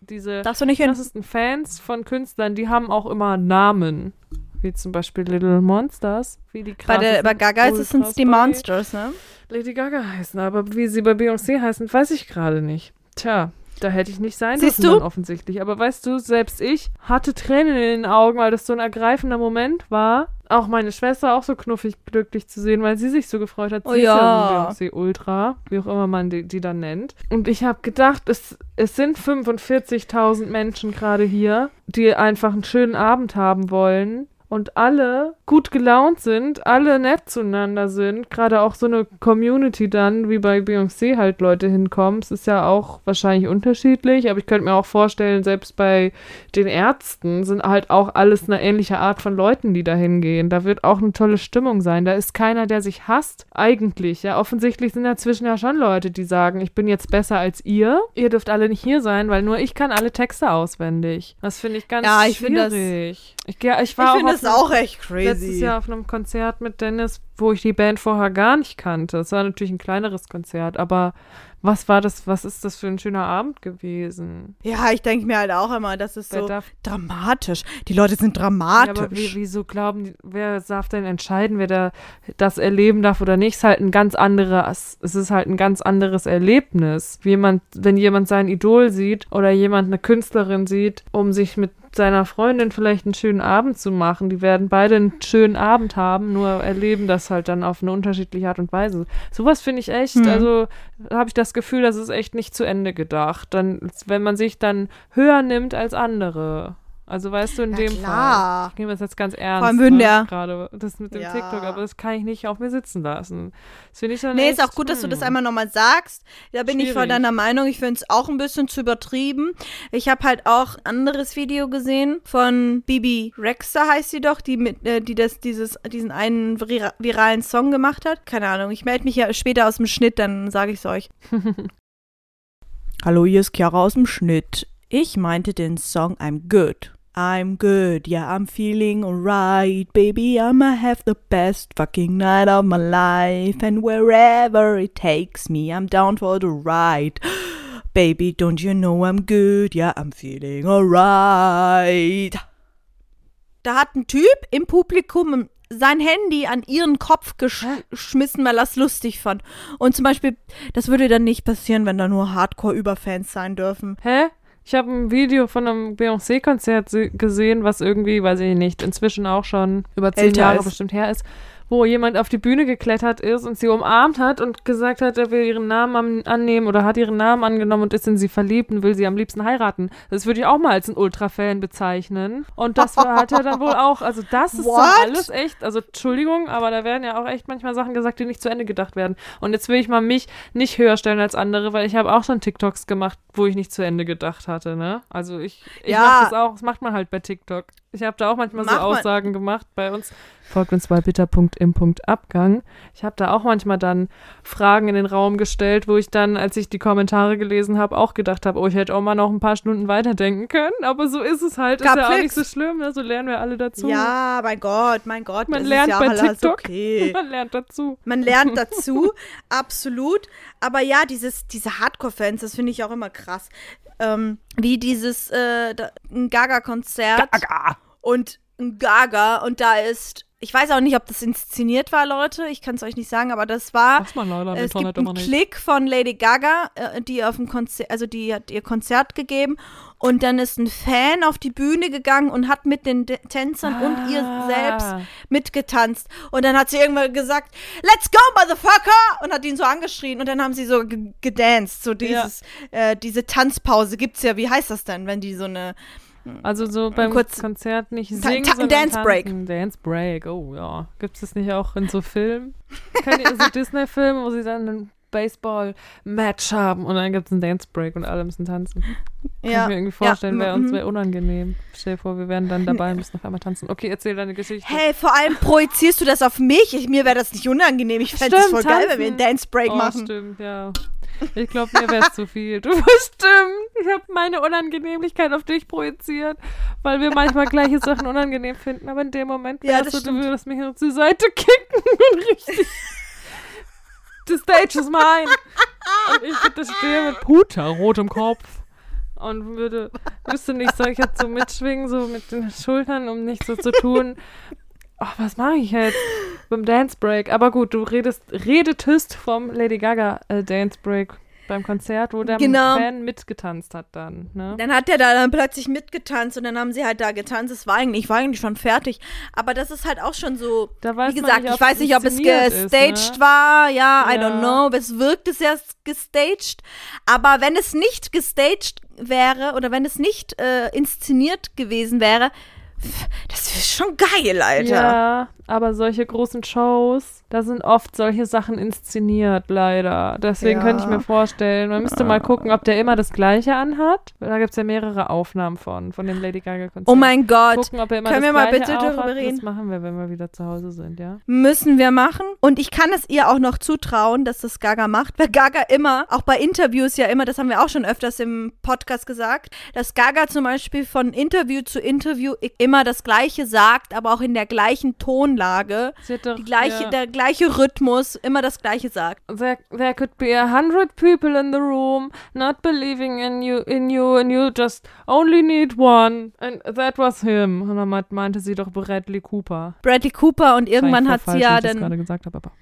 diese Darfst du nicht hin? krassesten Fans von Künstlern, die haben auch immer Namen. Wie zum Beispiel Little Monsters, wie die Bei, der, bei Gaga ist es die Monsters, ne? Lady Gaga heißen, aber wie sie bei Beyoncé heißen, weiß ich gerade nicht. Tja, da hätte ich nicht sein Siehst dürfen offensichtlich. Aber weißt du, selbst ich hatte Tränen in den Augen, weil das so ein ergreifender Moment war. Auch meine Schwester auch so knuffig glücklich zu sehen, weil sie sich so gefreut hat. Sie Oh ist ja. ein Beyoncé Ultra, wie auch immer man die, die dann nennt. Und ich habe gedacht, es, es sind 45.000 Menschen gerade hier, die einfach einen schönen Abend haben wollen und alle gut gelaunt sind, alle nett zueinander sind, gerade auch so eine Community dann, wie bei Beyoncé halt Leute hinkommen. Es ist ja auch wahrscheinlich unterschiedlich, aber ich könnte mir auch vorstellen, selbst bei den Ärzten sind halt auch alles eine ähnliche Art von Leuten, die da hingehen. Da wird auch eine tolle Stimmung sein. Da ist keiner, der sich hasst, eigentlich. Ja, offensichtlich sind dazwischen ja schon Leute, die sagen, ich bin jetzt besser als ihr. Ihr dürft alle nicht hier sein, weil nur ich kann alle Texte auswendig. Das finde ich ganz Ja, ich find das- schwierig. ich, ich Ich war finde auch das auf einem- auch echt crazy. letztes Jahr auf einem Konzert mit Dennis, wo ich die Band vorher gar nicht kannte. Es war natürlich ein kleineres Konzert, aber was war das, was ist das für ein schöner Abend gewesen? Ja, ich denke mir halt auch immer, das ist Wer so darf, dramatisch. Die Leute sind ja, dramatisch. aber wie, wieso glauben wer darf denn entscheiden, wer da das erleben darf oder nicht? Es ist halt ein ganz anderes, es ist halt ein ganz anderes Erlebnis. Wie jemand, wenn jemand sein Idol sieht oder jemand eine Künstlerin sieht, um sich mit seiner Freundin vielleicht einen schönen Abend zu machen. Die werden beide einen schönen Abend haben, nur erleben das halt dann auf eine unterschiedliche Art und Weise. Sowas finde ich echt, Hm. also habe ich das Gefühl, das ist echt nicht zu Ende gedacht. Dann, wenn man sich dann höher nimmt als andere. Also weißt du, in Na dem Fall. klar. Ich nehme das jetzt ganz ernst. Vor allem würden ne, der- gerade das mit dem Ja. TikTok, aber das kann ich nicht auf mir sitzen lassen. Das finde ich dann Nee, echt, ist auch gut, dass du das einmal nochmal sagst. Da bin ich voll Schwierig. deiner Meinung. Ich finde es auch ein bisschen zu übertrieben. Ich habe halt auch ein anderes Video gesehen von Bibi Rexer, heißt sie doch, die mit, äh, die das, dieses, diesen einen vira viralen Song gemacht hat. Keine Ahnung, ich melde mich ja später aus dem Schnitt, dann sage ich es euch. Hallo, hier ist Chiara aus dem Schnitt. Ich meinte den Song I'm Good. I'm good, yeah, I'm feeling alright, baby. I'ma have the best fucking night of my life, and wherever it takes me, I'm down for the ride. Baby, don't you know I'm good, yeah, I'm feeling alright. Da hat ein Typ im Publikum sein Handy an ihren Kopf gesch geschmissen, weil er es lustig fand. Und zum Beispiel, das würde dann nicht passieren, wenn da nur Hardcore-Überfans sein dürfen. Hä? Ich habe ein Video von einem Beyoncé-Konzert se- gesehen, was irgendwie, weiß ich nicht, inzwischen auch schon über zehn Jahre ist. bestimmt her ist, wo jemand auf die Bühne geklettert ist und sie umarmt hat und gesagt hat, er will ihren Namen an annehmen oder hat ihren Namen angenommen und ist in sie verliebt und will sie am liebsten heiraten. Das würde ich auch mal als ein Ultra-Fan bezeichnen. Und das war, hat er dann wohl auch, also das ist dann alles echt, also Entschuldigung, aber da werden ja auch echt manchmal Sachen gesagt, die nicht zu Ende gedacht werden. Und jetzt will ich mal mich nicht höher stellen als andere, weil ich habe auch schon TikToks gemacht, wo ich nicht zu Ende gedacht hatte, ne? Also ich, ich Ja. mach das auch, das macht man halt bei TikTok. Ich habe da auch manchmal so Macht man- Aussagen gemacht bei uns. Folgt uns bei bitter.im.abgang. Ich habe da auch manchmal dann Fragen in den Raum gestellt, wo ich dann, als ich die Kommentare gelesen habe, auch gedacht habe, oh, ich hätte auch mal noch ein paar Stunden weiterdenken können. Aber so ist es halt. Ist Gab ja auch nix. nicht so schlimm, ne? So lernen wir alle dazu. Ja, mein Gott, mein Gott. Man das lernt ist ja bei TikTok. Okay. Man lernt dazu. Man lernt dazu, absolut. Aber ja, dieses, diese Hardcore-Fans, das finde ich auch immer krass. Ähm, wie dieses äh, da- ein Gaga-Konzert Gaga. und ein Gaga und da ist, ich weiß auch nicht, ob das inszeniert war, Leute, ich kann es euch nicht sagen, aber das war, Was man leider im es Internet gibt immer einen nicht. Klick von Lady Gaga, äh, die auf dem Konzert, also die hat ihr Konzert gegeben und dann ist ein Fan auf die Bühne gegangen und hat mit den Tänzern und ihr Ah. selbst mitgetanzt. Und dann hat sie irgendwann gesagt, let's go, motherfucker! Und hat ihn so angeschrien. Und dann haben sie so ge- gedanced. So dieses, äh, diese Tanzpause gibt's ja. Wie heißt das denn, wenn die so eine. Also so beim kurz- Konzert nicht Ta- singen, ta- sondern Dance Break. tanzen. Dance Break, oh ja. Gibt es das nicht auch in so Filmen? Ihr so Disney-Filme, wo sie dann Baseball-Match haben und dann gibt es einen Dance-Break und alle müssen tanzen. Kann Ja. ich mir irgendwie vorstellen, Ja, wäre uns mhm. wäre unangenehm. Stell dir vor, wir wären dann dabei und müssen auf einmal tanzen. Okay, erzähl deine Geschichte. Hey, vor allem projizierst du das auf mich. Ich, mir wäre das nicht unangenehm. Ich fände es voll geil, wenn wir einen tanzen. Dance Break oh, machen. stimmt, ja. Ich glaube, mir wäre es zu viel. Du stimmt. Ich habe meine Unangenehmlichkeit auf dich projiziert, weil wir manchmal gleiche Sachen unangenehm finden. Aber in dem Moment Ja, das du, du würdest mich noch zur Seite kicken und richtig. The stage is mine. Und ich würde stehen mit Puterrot im Kopf. Und würde, wüsste nicht, soll ich jetzt so mitschwingen, so mit den Schultern, um nicht so zu tun. Ach, was mache ich jetzt beim Dance Break? Aber gut, du redest, redetest vom Lady Gaga äh, Dance Break beim Konzert, wo der Genau. Fan mitgetanzt hat dann, ne? Dann hat er da dann plötzlich mitgetanzt und dann haben sie halt da getanzt. Es war eigentlich, ich war eigentlich schon fertig. Aber das ist halt auch schon so. Wie gesagt, nicht, ich weiß nicht, ob es inszeniert ist, gestaged ne? war. Ja, I Ja. don't know. Es wirkte sehr gestaged. Aber wenn es nicht gestaged wäre oder wenn es nicht äh, inszeniert gewesen wäre, das wäre schon geil, Alter. Ja, aber solche großen Shows, da sind oft solche Sachen inszeniert, leider. Deswegen Ja. könnte ich mir vorstellen, man müsste mal gucken, ob der immer das Gleiche anhat. Da gibt es ja mehrere Aufnahmen von, von dem Lady Gaga-Konzert. Oh mein Gott. Gucken, ob er immer Können das wir mal bitte darüber reden? Das machen wir, wenn wir wieder zu Hause sind, ja? Müssen wir machen. Und ich kann es ihr auch noch zutrauen, dass das Gaga macht, weil Gaga immer, auch bei Interviews ja immer, das haben wir auch schon öfters im Podcast gesagt, dass Gaga zum Beispiel von Interview zu Interview immer das Gleiche sagt, aber auch in der gleichen Tonlage, doch, die gleiche, ja. der gleiche Rhythmus, immer das Gleiche sagt. there, there could be a hundred people in the room not believing in you, in you, and you just only need one. And that was him. Und dann meint- meinte sie doch Bradley Cooper. Bradley Cooper und irgendwann hat sie ja dann. gesagt habe, aber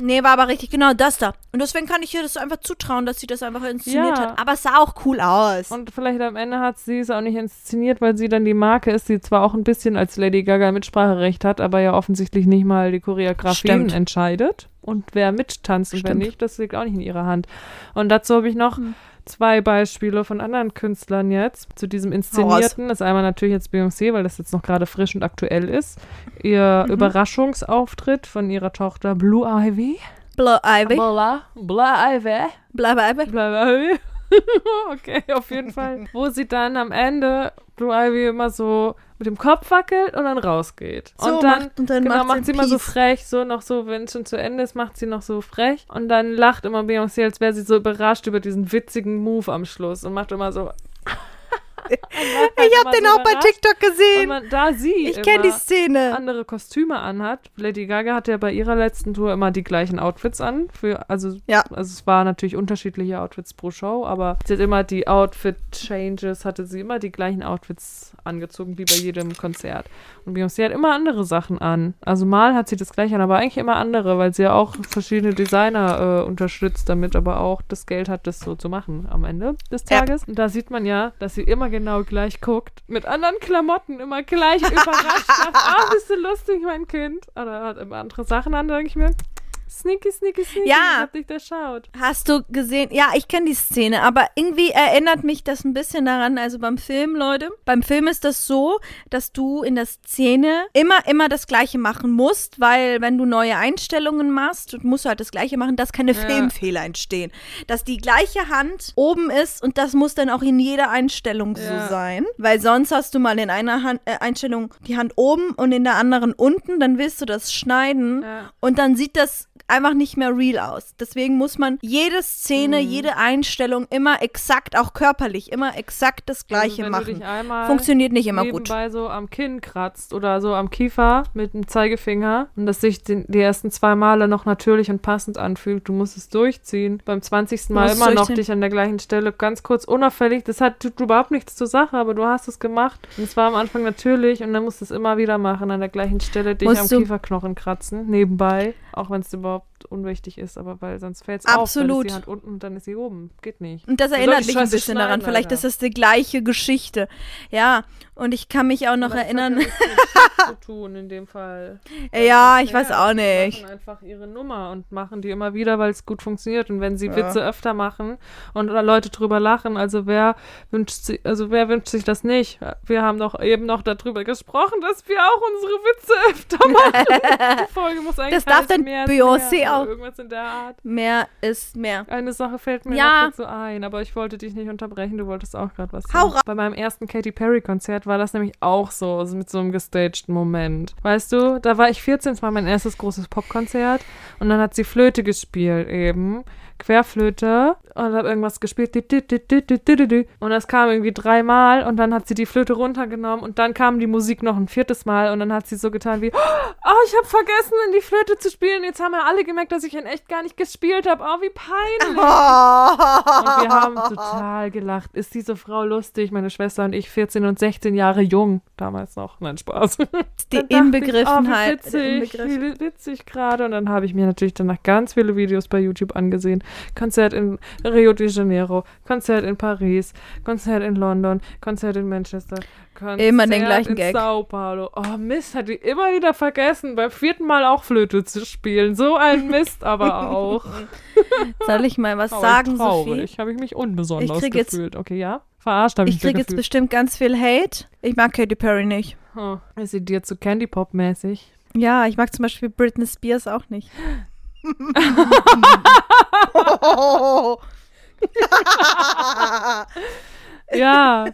Nee, war aber richtig genau das da. Und deswegen kann ich ihr das einfach zutrauen, dass sie das einfach inszeniert Ja. hat. Aber es sah auch cool aus. Und vielleicht am Ende hat sie es auch nicht inszeniert, weil sie dann die Marke ist, die zwar auch ein bisschen als Lady Gaga Mitspracherecht hat, aber ja offensichtlich nicht mal die Choreografien entscheidet. Und wer mittanzt und wer nicht, das liegt auch nicht in ihrer Hand. Und dazu habe ich noch Hm. Zwei Beispiele von anderen Künstlern jetzt zu diesem Inszenierten. Das ist einmal natürlich jetzt Beyoncé, weil das jetzt noch gerade frisch und aktuell ist. Ihr Mhm. Überraschungsauftritt von ihrer Tochter Blue Ivy. Blue Ivy. Bla, Bla Ivy. Blue Ivy. Blue Ivy. okay, auf jeden Fall. Wo sie dann am Ende Blue Ivy immer so mit dem Kopf wackelt und dann rausgeht. So und dann, macht- und dann genau, macht sie macht sie immer so Peace. frech, so noch so, wenn es schon zu Ende ist, macht sie noch so frech. Und dann lacht immer Beyoncé, als wäre sie so überrascht über diesen witzigen Move am Schluss und macht immer so. Ich hab den auch bei TikTok gesehen. man, da sie Ich kenne die Szene. andere Kostüme anhat. Lady Gaga hatte ja bei ihrer letzten Tour immer die gleichen Outfits an. Für, also, Ja. also es waren natürlich unterschiedliche Outfits pro Show, aber sie hat immer die Outfit-Changes, hatte sie immer die gleichen Outfits angezogen wie bei jedem Konzert. Und Beyoncé hat immer andere Sachen an. Also mal hat sie das gleiche an, aber eigentlich immer andere, weil sie ja auch verschiedene Designer äh, unterstützt, damit aber auch das Geld hat, das so zu machen am Ende des Ja. Tages. Und da sieht man ja, dass sie immer genau gleich guckt, mit anderen Klamotten, immer gleich überrascht. sagt, Ah, bist du lustig, mein Kind? Oder hat immer andere Sachen an, denke ich mir, sneaky, sneaky, sneaky, Ja. ich hab dich durchschaut. Hast du gesehen? Ja, ich kenne die Szene, aber irgendwie erinnert mich das ein bisschen daran, also beim Film, Leute. Beim Film ist das so, dass du in der Szene immer, immer das Gleiche machen musst, weil wenn du neue Einstellungen machst, musst du halt das Gleiche machen, dass keine Ja. Filmfehler entstehen. Dass die gleiche Hand oben ist und das muss dann auch in jeder Einstellung Ja. so sein. Weil sonst hast du mal in einer Hand, äh, Einstellung die Hand oben und in der anderen unten, dann willst du das schneiden Ja. und dann sieht das einfach nicht mehr real aus. Deswegen muss man jede Szene, Mhm. jede Einstellung immer exakt, auch körperlich, immer exakt das Gleiche also, wenn machen. Funktioniert nicht immer gut. nebenbei so am Kinn kratzt oder so am Kiefer mit dem Zeigefinger und das sich den, die ersten zwei Male noch natürlich und passend anfühlt. Du musst es durchziehen. Beim 20. Mal immer noch dich an der gleichen Stelle ganz kurz unauffällig. Das hat tut überhaupt nichts zur Sache, aber du hast es gemacht. Und es war am Anfang natürlich und dann musst du es immer wieder machen, an der gleichen Stelle dich Musst am Kieferknochen kratzen, nebenbei. Auch wenn es überhaupt unwichtig ist, aber weil sonst fällt es auf. Dann Absolut. ist die Hand unten und dann ist sie oben. Geht nicht. Und das soll erinnert ich mich ein bisschen daran. schneiden, Vielleicht ist das die gleiche Geschichte. Ja, und ich kann mich auch noch Aber das erinnern. Hat ja zu tun in dem Fall. ja, Das ich weiß ja, auch Die nicht. machen einfach ihre Nummer und machen die immer wieder, weil es gut funktioniert. Und wenn sie Ja. Witze öfter machen und oder Leute drüber lachen, also wer wünscht sich, also wer wünscht sich das nicht? Wir haben doch eben noch darüber gesprochen, dass wir auch unsere Witze öfter machen. Die Folge muss eigentlich Das darf dann Beyoncé mehr. Auch. Irgendwas in der Art. Mehr ist mehr. Eine Sache fällt mir Ja. noch dazu ein, aber ich wollte dich nicht unterbrechen, du wolltest auch gerade was Hau sagen. Bei meinem ersten Katy Perry-Konzert war das nämlich auch so, also mit so einem gestagten Moment. Weißt du, da war ich 14, es war mein erstes großes Popkonzert und dann hat sie Flöte gespielt eben. Querflöte und hat irgendwas gespielt. Und das kam irgendwie dreimal und dann hat sie die Flöte runtergenommen und dann kam die Musik noch ein viertes Mal und dann hat sie so getan wie, oh, ich habe vergessen, in die Flöte zu spielen. Jetzt haben ja alle gemerkt, dass ich in echt gar nicht gespielt habe. Oh, wie peinlich. Und wir haben total gelacht. Ist diese Frau lustig? Meine Schwester und ich, 14 und 16 Jahre jung, damals noch. Nein, Spaß. Die ich, Inbegriffenheit. Oh, wie der witzig, wie witzig gerade. Und dann habe ich mir natürlich danach ganz viele Videos bei YouTube angesehen. Konzert in Rio de Janeiro, Konzert in Paris, Konzert in London, Konzert in Manchester. Konzert Immer den gleichen in Gag. Sao Paulo. Oh Mist, hat die immer wieder vergessen, beim vierten Mal auch Flöte zu spielen. So ein Mist aber auch. Soll ich mal was Aber sagen, traurig. Sophie? habe ich mich unbesonders Ich krieg jetzt- gefühlt. Okay, ja? Verarscht habe ich, Ich kriege jetzt gefühlt. bestimmt ganz viel Hate. Ich mag Katy Perry nicht. Oh, ist sie dir zu Candy Pop mäßig? Ja, ich mag zum Beispiel Britney Spears auch nicht. Ja,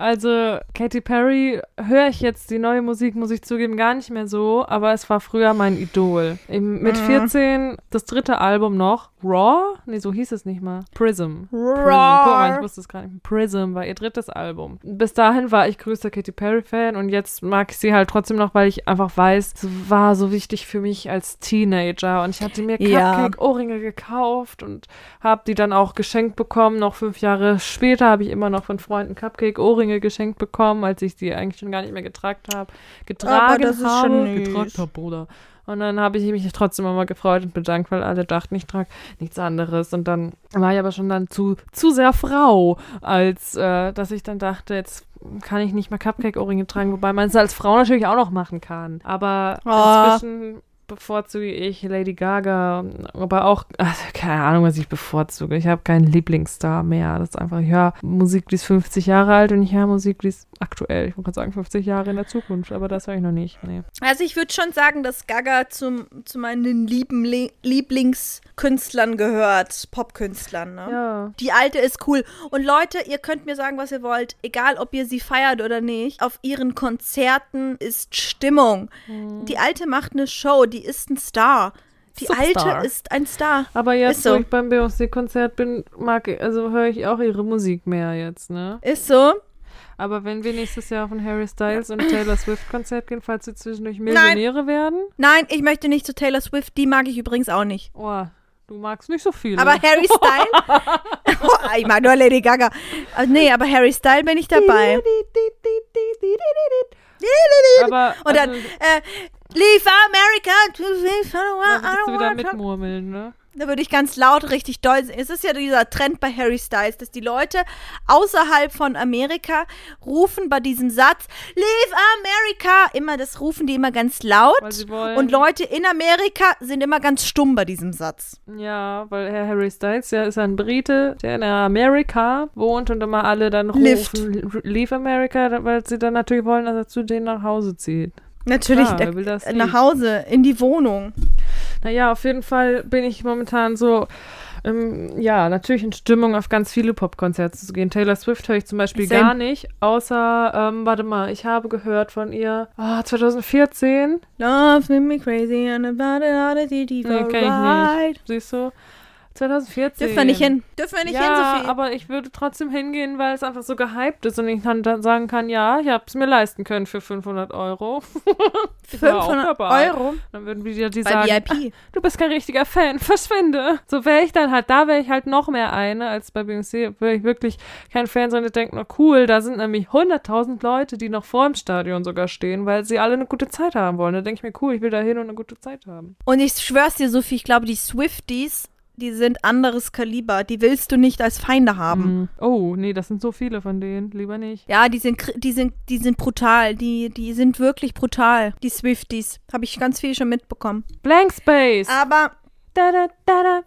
also Katy Perry höre ich jetzt die neue Musik, muss ich zugeben, gar nicht mehr so, aber es war früher mein Idol. Im, mit Mhm. 14 das dritte Album noch, Raw? Nee, so hieß es nicht mal. Prism. Prism. Guck mal, ich wusste es gar nicht. Prism war ihr drittes Album. Bis dahin war ich größter Katy Perry-Fan und jetzt mag ich sie halt trotzdem noch, weil ich einfach weiß, sie war so wichtig für mich als Teenager und ich hatte mir Ja. Cupcake-Ohrringe gekauft und habe die dann auch geschenkt bekommen. Noch fünf Jahre später habe ich immer noch von Freunden Cupcake-Ohrringe geschenkt bekommen, als ich die eigentlich schon gar nicht mehr getragen habe. Getragen habe. getragen habe, Bruder. Und dann habe ich mich trotzdem immer gefreut und bedankt, weil alle dachten, ich trage nichts anderes. Und dann war ich aber schon dann zu, zu sehr Frau, als äh, dass ich dann dachte, jetzt kann ich nicht mehr Cupcake-Ohrringe tragen, wobei man es als Frau natürlich auch noch machen kann. Aber Oh. inzwischen bevorzuge ich Lady Gaga, aber auch, also keine Ahnung, was ich bevorzuge. Ich habe keinen Lieblingsstar mehr. Das ist einfach, ich höre Musik, die ist 50 Jahre alt und ich höre Musik, die ist aktuell. Ich wollte gerade sagen 50 Jahre in der Zukunft, aber das höre ich noch nicht. Nee. Also ich würde schon sagen, dass Gaga zum, zu meinen lieben Le Lieblingskünstlern gehört. Popkünstlern, ne? Ja. Die alte ist cool. Und Leute, ihr könnt mir sagen, was ihr wollt. Egal, ob ihr sie feiert oder nicht. Auf ihren Konzerten ist Stimmung. Mhm. Die alte macht eine Show. Die ist ein Star. Die Superstar. alte ist ein Star. Aber jetzt, Ist so. wo ich beim Beyoncé-Konzert bin, mag ich, also höre ich auch ihre Musik mehr jetzt, ne? Ist so. Aber wenn wir nächstes Jahr auf ein Harry Styles und Taylor Swift-Konzert gehen, falls sie zwischendurch Millionäre werden, Nein, ich möchte nicht zu Taylor Swift. Die mag ich übrigens auch nicht. oh, du magst nicht so viel. Aber Harry Styles. oh, ich mag nur Lady Gaga. Äh, nee, aber Harry Styles bin ich dabei. Aber Und dann, also, äh, Leave America da du wieder mitmurmeln, ne? Da würde ich ganz laut richtig doll singen. Es ist ja dieser Trend bei Harry Styles, dass die Leute außerhalb von Amerika rufen bei diesem Satz Leave America. Immer, das rufen die immer ganz laut. Und Leute in Amerika sind immer ganz stumm bei diesem Satz. Ja, weil Herr Harry Styles ja ist ein Brite, der in Amerika wohnt und immer alle dann rufen Lift. Leave America, weil sie dann natürlich wollen, dass er zu denen nach Hause zieht. Natürlich Klar, der, will das nach? Hause, in die Wohnung. Naja, auf jeden Fall bin ich momentan so, ähm, ja, natürlich in Stimmung, auf ganz viele Popkonzerte zu gehen. Taylor Swift höre ich zum Beispiel Same. gar nicht, außer, ähm, warte mal, ich habe gehört von ihr, ah, 2014, Love me crazy and about it all the deep Nee, kenn ich nicht. siehst du, 2014. Dürfen wir nicht hin. Dürfen wir nicht hin, ja, Sophie. aber ich würde trotzdem hingehen, weil es einfach so gehypt ist und ich dann, dann sagen kann, ja, ich habe es mir leisten können für 500 Euro. Ich war auch 500 dabei. Euro Dann würden wieder die bei sagen, VIP. du bist kein richtiger Fan, verschwinde. So wäre ich dann halt, da wäre ich halt noch mehr eine als bei Beyoncé, wäre ich wirklich kein Fan, sondern denke nur, cool, da sind nämlich 100.000 Leute, die noch vor dem Stadion sogar stehen, weil sie alle eine gute Zeit haben wollen. Da denke ich mir, cool, ich will da hin und eine gute Zeit haben. Und ich schwör's dir, Sophie, ich glaube, die Swifties, die sind anderes Kaliber. Die willst du nicht als Feinde haben. Mhm. Oh, nee, das sind so viele von denen, lieber nicht. Ja, die sind, die sind, die sind brutal. Die, die sind wirklich brutal. Die Swifties. Habe ich ganz viel schon mitbekommen. Blank Space. Aber Da, da, da,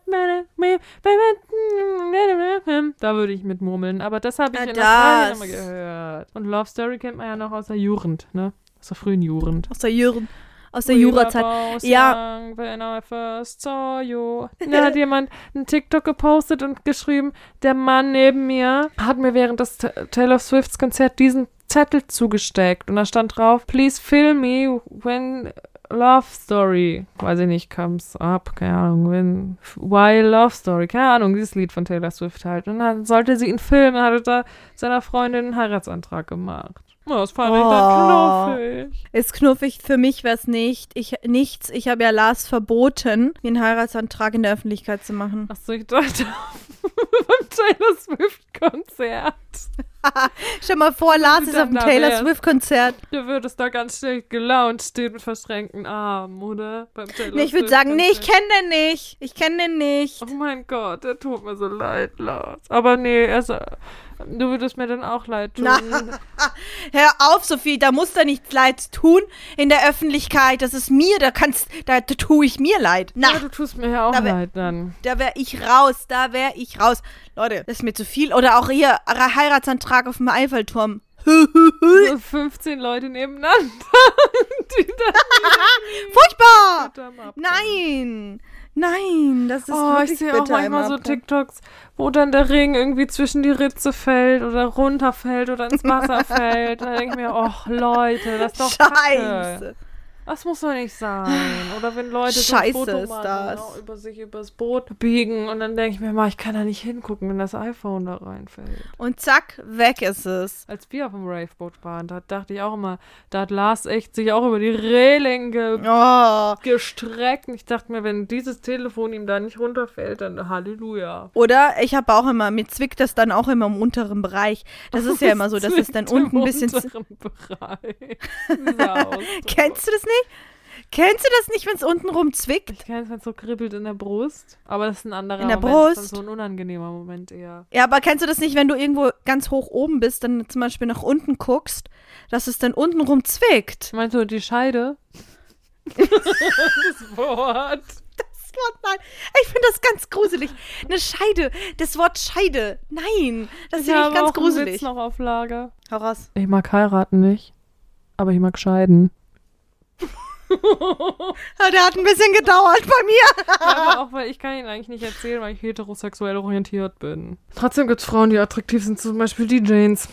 da, würde ich mit murmeln, aber das habe ich Ah, in Australien immer gehört. Und Love Story kennt man ja noch aus der Jugend, ne? Aus der frühen Jugend. aus der Jugend. Aus der Jurazeit. Ja. young When I first saw you. Da hat jemand einen TikTok gepostet und geschrieben, der Mann neben mir hat mir während des Ta- Taylor Swifts Konzert diesen Zettel zugesteckt und da stand drauf, please fill me when Love Story, weiß ich nicht, comes up, keine Ahnung, when, why Love Story, keine Ahnung, dieses Lied von Taylor Swift halt. Und dann sollte sie ihn filmen, hat er da seiner Freundin einen Heiratsantrag gemacht. Oh, das fand ich Oh. dann knuffig. Ist knuffig, für mich wäre es nicht. Ich, nichts. Ich habe ja Lars verboten, einen Heiratsantrag in der Öffentlichkeit zu machen. Achso, ich dachte beim Taylor Swift-Konzert. Stell mal vor, Lars ist auf dem Taylor. Swift-Konzert. Du würdest da ganz schlecht gelaunt stehen mit verschränkten Armen, oder? Beim Taylor Nee, ich würde sagen, nee, ich kenne den nicht. Ich kenne den nicht. Oh mein Gott, der tut mir so leid, Lars. Aber nee, also, du würdest mir dann auch leid tun. Na. Hör auf, Sophie, da muss da nichts leid tun in der Öffentlichkeit. Das ist mir, da kannst, da, da tue ich mir leid. Na, Ja, du tust mir ja auch Da wär- leid dann. da wäre ich raus, da wäre ich raus. Leute, das ist mir zu viel. Oder auch hier, Heiratsantrag auf dem Eiffelturm. So 15 Leute nebeneinander. Furchtbar! Nein! Nein, das ist Oh, wirklich ich sehe auch manchmal so. TikToks, wo dann der Ring irgendwie zwischen die Ritze fällt oder runterfällt oder ins Wasser fällt. Da denke ich mir, oh Leute, das ist doch Kacke. Das muss doch nicht sein. Oder wenn Leute Scheiße so ein genau, über sich übers Boot biegen und dann denke ich mir mal, ich kann da nicht hingucken, wenn das iPhone da reinfällt. Und zack, weg ist es. Als wir auf dem Raveboot waren, da dachte ich auch immer, da hat Lars echt sich auch über die Reling ge Oh. gestreckt. Und ich dachte mir, wenn dieses Telefon ihm da nicht runterfällt, dann Halleluja. Oder ich habe auch immer, mir zwickt das dann auch immer im unteren Bereich. Das ist ja immer so, dass es dann im unten ein bisschen. z- unteren Bereich. Kennst du das nicht? Kennst du das nicht, wenn es unten rum zwickt? Ich kenne es, wenn es so kribbelt in der Brust. Aber das ist ein anderer In der Moment. Das ist Brust? so ein unangenehmer Moment eher. Ja, aber kennst du das nicht, wenn du irgendwo ganz hoch oben bist, dann zum Beispiel nach unten guckst, dass es dann unten rum zwickt? Meinst du die Scheide? das Wort. Das Wort, nein. Ich finde das ganz gruselig. Eine Scheide. Das Wort Scheide. Nein. Das Ich finde ich habe ganz auch gruselig. noch auf Lager. Hau raus. Ich mag heiraten nicht, aber ich mag scheiden. Ja, der hat ein bisschen gedauert bei mir. aber auch, weil ich kann ihn eigentlich nicht erzählen, weil ich heterosexuell orientiert bin. Trotzdem gibt es Frauen, die attraktiv sind, zum Beispiel die Janes.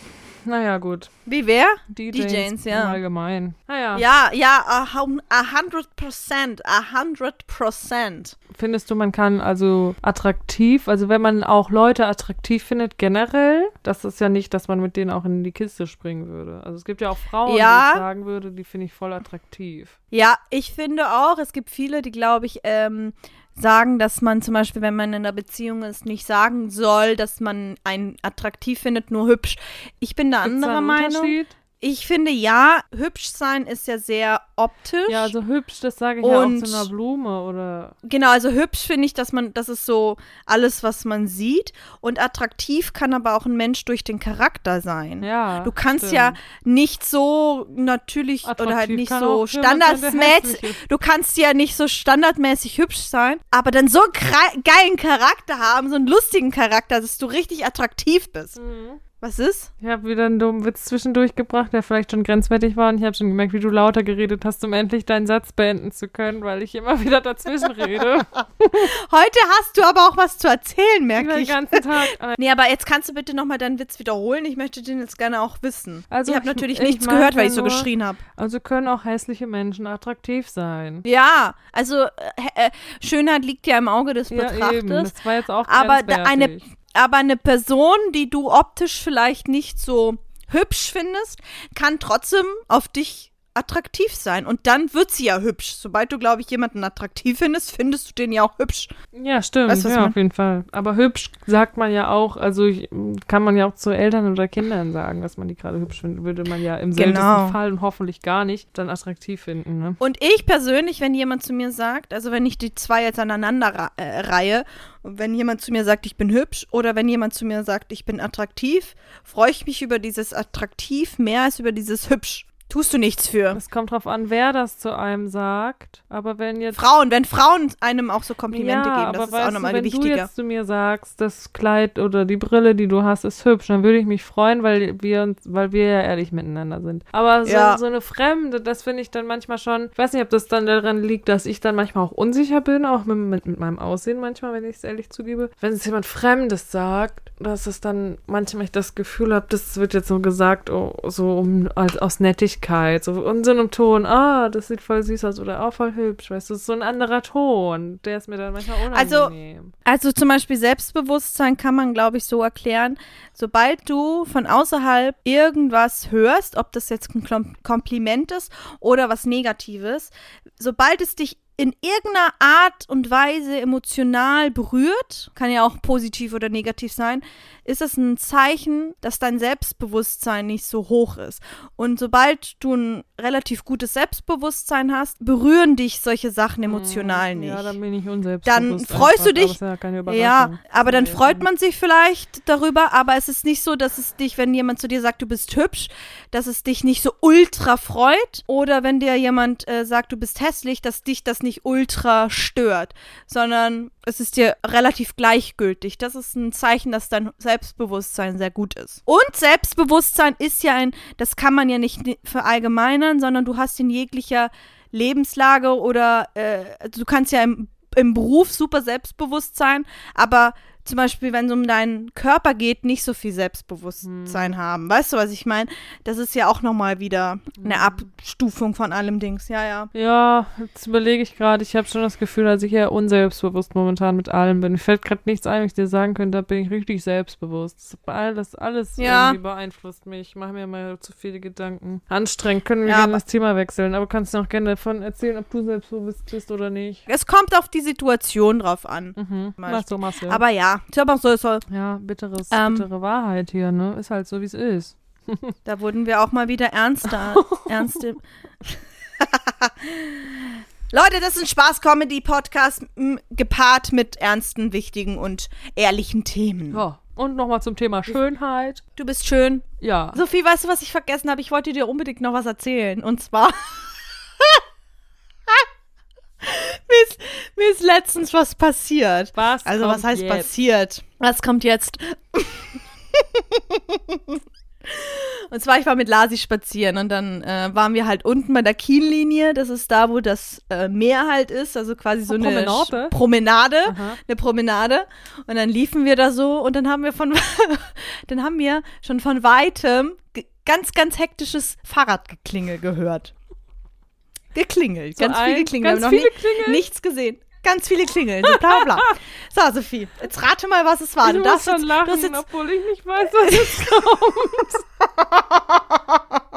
Naja, gut. Wie wer? Die, Janes, ja. Allgemein. Naja. Ja, ja, a hundred percent. A hundred percent. Findest du, man kann also attraktiv, also wenn man auch Leute attraktiv findet, generell, das ist ja nicht, dass man mit denen auch in die Kiste springen würde. Also es gibt ja auch Frauen, Ja. die ich sagen würde, die finde ich voll attraktiv. Ja, ich finde auch, es gibt viele, die, glaube ich, ähm, sagen, dass man zum Beispiel, wenn man in einer Beziehung ist, nicht sagen soll, dass man einen attraktiv findet, nur hübsch. Ich bin da anderer Meinung. Unterschied? Ich finde ja, hübsch sein ist ja sehr optisch. Ja, also hübsch, das sage ich ja auch Und- zu einer Blume oder Genau, also hübsch finde ich, dass man, das ist so alles, was man sieht. Und attraktiv kann aber auch ein Mensch durch den Charakter sein. ja. Du kannst stimmt. ja nicht so natürlich oder halt Attraktiv nicht so standardmäßig. Du kannst ja nicht so standardmäßig hübsch sein, aber dann so geilen Charakter haben, so einen lustigen Charakter, dass du richtig attraktiv bist. Mhm. Was ist? Ich habe wieder einen dummen Witz zwischendurch gebracht, der vielleicht schon grenzwertig war und ich habe schon gemerkt, wie du lauter geredet hast, um endlich deinen Satz beenden zu können, weil ich immer wieder dazwischen rede. Heute hast du aber auch was zu erzählen, merke den ich. ganzen Tag. Nee, aber jetzt kannst du bitte nochmal deinen Witz wiederholen. Ich möchte den jetzt gerne auch wissen. Also ich habe ich- natürlich ich nichts gehört, weil ich so nur- geschrien habe. Also können auch hässliche Menschen attraktiv sein. Ja, also äh, äh, Schönheit liegt ja im Auge des Ja, Betrachters. eben. Das war jetzt auch Aber eine-. Aber eine Person, die du optisch vielleicht nicht so hübsch findest, kann trotzdem auf dich attraktiv sein. Und dann wird sie ja hübsch. Sobald du, glaube ich, jemanden attraktiv findest, findest du den ja auch hübsch. Ja, stimmt. Weißt ja, auf jeden Fall. Aber hübsch sagt man ja auch, also ich, kann man ja auch zu Eltern oder Kindern sagen, dass man die gerade hübsch findet. Würde man ja im seltensten Genau. Fall und hoffentlich gar nicht dann attraktiv finden. Ne? Und ich persönlich, wenn jemand zu mir sagt, also wenn ich die zwei jetzt aneinander äh, reihe, wenn jemand zu mir sagt, ich bin hübsch, oder wenn jemand zu mir sagt, ich bin attraktiv, freue ich mich über dieses attraktiv mehr als über dieses hübsch. Tust du nichts für. Es kommt drauf an, wer das zu einem sagt. Aber wenn jetzt. Frauen, wenn Frauen einem auch so Komplimente ja, geben, aber das ist auch nochmal du, wenn wichtiger. du jetzt zu mir sagst, das Kleid oder die Brille, die du hast, ist hübsch, dann würde ich mich freuen, weil wir uns, weil wir ja ehrlich miteinander sind. Aber so, Ja. so eine Fremde, das finde ich dann manchmal schon, ich weiß nicht, ob das dann daran liegt, dass ich dann manchmal auch unsicher bin, auch mit, mit, mit meinem Aussehen manchmal, wenn ich es ehrlich zugebe. Wenn es jemand Fremdes sagt, dass es dann manchmal ich das Gefühl habe, das wird jetzt so gesagt, oh, so um, als, aus Nettigkeit, so in so einem Ton, ah, das sieht voll süß aus oder auch voll hübsch, weißt du, das ist so ein anderer Ton, der ist mir dann manchmal Also, unangenehm. Also zum Beispiel Selbstbewusstsein kann man, glaube ich, so erklären, sobald du von außerhalb irgendwas hörst, ob das jetzt ein Kompliment ist oder was Negatives, sobald es dich in irgendeiner Art und Weise emotional berührt, kann ja auch positiv oder negativ sein, ist es ein Zeichen, dass dein Selbstbewusstsein nicht so hoch ist. Und sobald du ein relativ gutes Selbstbewusstsein hast, berühren dich solche Sachen emotional nicht. Hm, Ja, dann bin ich unselbstbewusst. Dann freust du dich- Aber ja. Ja, aber dann freut man sich vielleicht darüber, aber es ist nicht so, dass es dich, wenn jemand zu dir sagt, du bist hübsch, dass es dich nicht so ultra freut oder wenn dir jemand äh, sagt, du bist hässlich, dass dich das nicht ultra stört, sondern es ist dir relativ gleichgültig. Das ist ein Zeichen, dass dein Selbstbewusstsein sehr gut ist. Und Selbstbewusstsein ist ja ein, das kann man ja nicht ni- verallgemeinern, sondern du hast in jeglicher Lebenslage oder äh, du kannst ja im, im Beruf super selbstbewusst sein, aber zum Beispiel, wenn es um deinen Körper geht, nicht so viel Selbstbewusstsein haben. Weißt du, was ich meine? Das ist ja auch nochmal wieder eine Abstufung von allem Dings. Ja, ja. Ja, jetzt überlege ich gerade. Ich habe schon das Gefühl, dass ich eher unselbstbewusst momentan mit allem bin. Mir fällt gerade nichts ein, was ich dir sagen könnte. Da bin ich richtig selbstbewusst. Das, alles, alles Ja. irgendwie beeinflusst mich. Ich mache mir mal zu viele Gedanken. Anstrengend. Können wir Ja, gerne das Thema wechseln. Aber kannst du auch gerne davon erzählen, ob du selbstbewusst bist oder nicht. Es kommt auf die Situation drauf an. Mhm. Mach so, machst du. Aber ja, ich glaube auch so, ja, bitteres, Ähm. bittere Wahrheit hier, ne? Ist halt so, wie es ist. da wurden wir auch mal wieder ernster. ernste. Leute, das ist ein Spaß-Comedy-Podcast gepaart mit ernsten, wichtigen und ehrlichen Themen. Ja. Und nochmal zum Thema Schönheit. Du bist schön. Ja. Sophie, weißt du, was ich vergessen habe? Ich wollte dir unbedingt noch was erzählen. Und zwar. mir, ist, letztens was passiert. Was Also, was heißt jetzt? passiert? Was kommt jetzt? Und zwar, ich war mit Lasi spazieren und dann äh, waren wir halt unten bei der Kiellinie. Das ist da, wo das äh, Meer halt ist. Also quasi so Oh, eine Promenade? Promenade. Eine Promenade. Und dann liefen wir da so und dann haben wir von, dann haben wir schon von weitem ganz, ganz hektisches Fahrradgeklingel gehört. Geklingelt. So ganz viel geklingelt. ganz viele Klingeln? Nichts gesehen. Ganz viele Klingeln. So bla bla. so, Sophie, jetzt rate mal, was es war. Ich du darfst schon jetzt, lachen, du jetzt, obwohl ich nicht weiß, was jetzt kommt.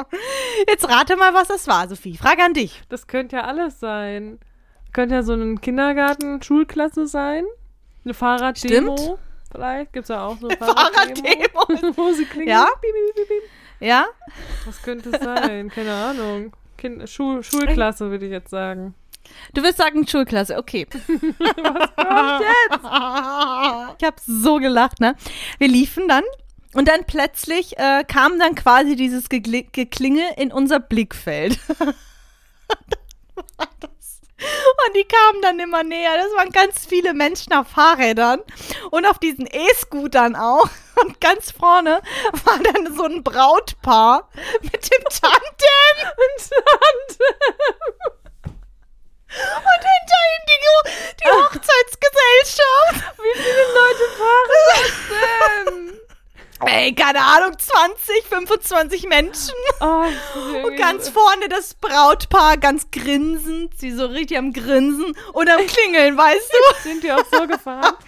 jetzt rate mal, was es war, Sophie. Frage an dich. Das könnte ja alles sein. Könnte ja so ein Kindergarten, Schulklasse sein. Eine Fahrraddemo. Stimmt. Vielleicht gibt es ja auch so Fahrraddemo. Wo sie klingen. Ja? Ja? Was könnte es sein? Keine Ahnung. Kind Schul Schulklasse würde ich jetzt sagen. Du willst sagen Schulklasse, okay. Was kommt jetzt? Ich habe so gelacht, ne? Wir liefen dann und dann plötzlich äh, kam dann quasi dieses Gegli- Geklingel in unser Blickfeld. Und die kamen dann immer näher. Das waren ganz viele Menschen auf Fahrrädern und auf diesen E-Scootern auch. Und ganz vorne war dann so ein Brautpaar mit dem Tandem. Und hinter ihnen die, die Hochzeitsgesellschaft. Wie viele Leute fahren das denn? Ey, keine Ahnung, 20, 25 Menschen. Oh, Und ganz vorne das Brautpaar, ganz grinsend. Sie so richtig am Grinsen und am Klingeln, weißt du? sind die auch so gefahren?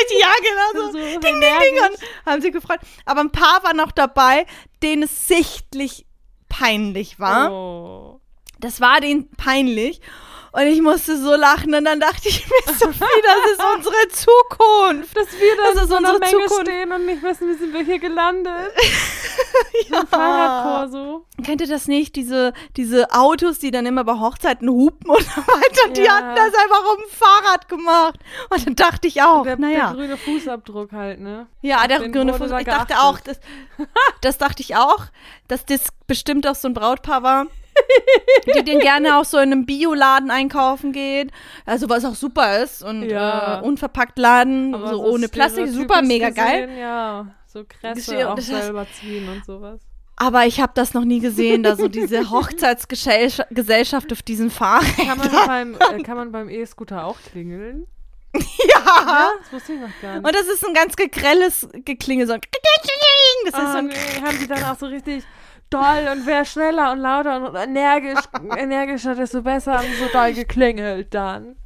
Richtig, ja, genau so. So ding, ding, ding. Und haben sie gefreut. Aber ein paar war noch dabei, denen es sichtlich peinlich war. Oh. Das war denen peinlich. Und ich musste so lachen und dann dachte ich mir, Sophie, das ist unsere Zukunft. Dass wir da Das in so einer unsere Menge Zukunft. stehen und nicht wissen, wie sind wir hier gelandet. Ja. Fahrradkorso. Kennt ihr das nicht? Diese, diese Autos, die dann immer bei Hochzeiten hupen und so weiter, die Ja. hatten das einfach auf dem Fahrrad gemacht. Und dann dachte ich auch, der, naja. der grüne Fußabdruck halt, ne? Ja, der den grüne wurde Fuß. da Ich dachte geachtet. auch, das, das dachte ich auch, dass das bestimmt auch so ein Brautpaar war, die den gerne auch so in einem Bioladen einkaufen geht. Also was auch super ist und Ja. äh, unverpackt Laden, Aber so ohne Plastik, super mega geil. gesehen, Ja, so Kresse auch das selber ziehen und sowas. Aber ich habe das noch nie gesehen, da so diese Hochzeitsgesellschaft Gesellschaft auf diesen Fahrrädern. Kann man beim, äh, kann man beim E-Scooter auch klingeln? Ja. Das wusste ich noch gar nicht. Und das ist ein ganz gegrelles Geklinge, so ein Das ist Ah, so ein nee, haben die dann auch so richtig doll und wer schneller und lauter und energisch, energischer, desto besser haben so doll geklingelt dann.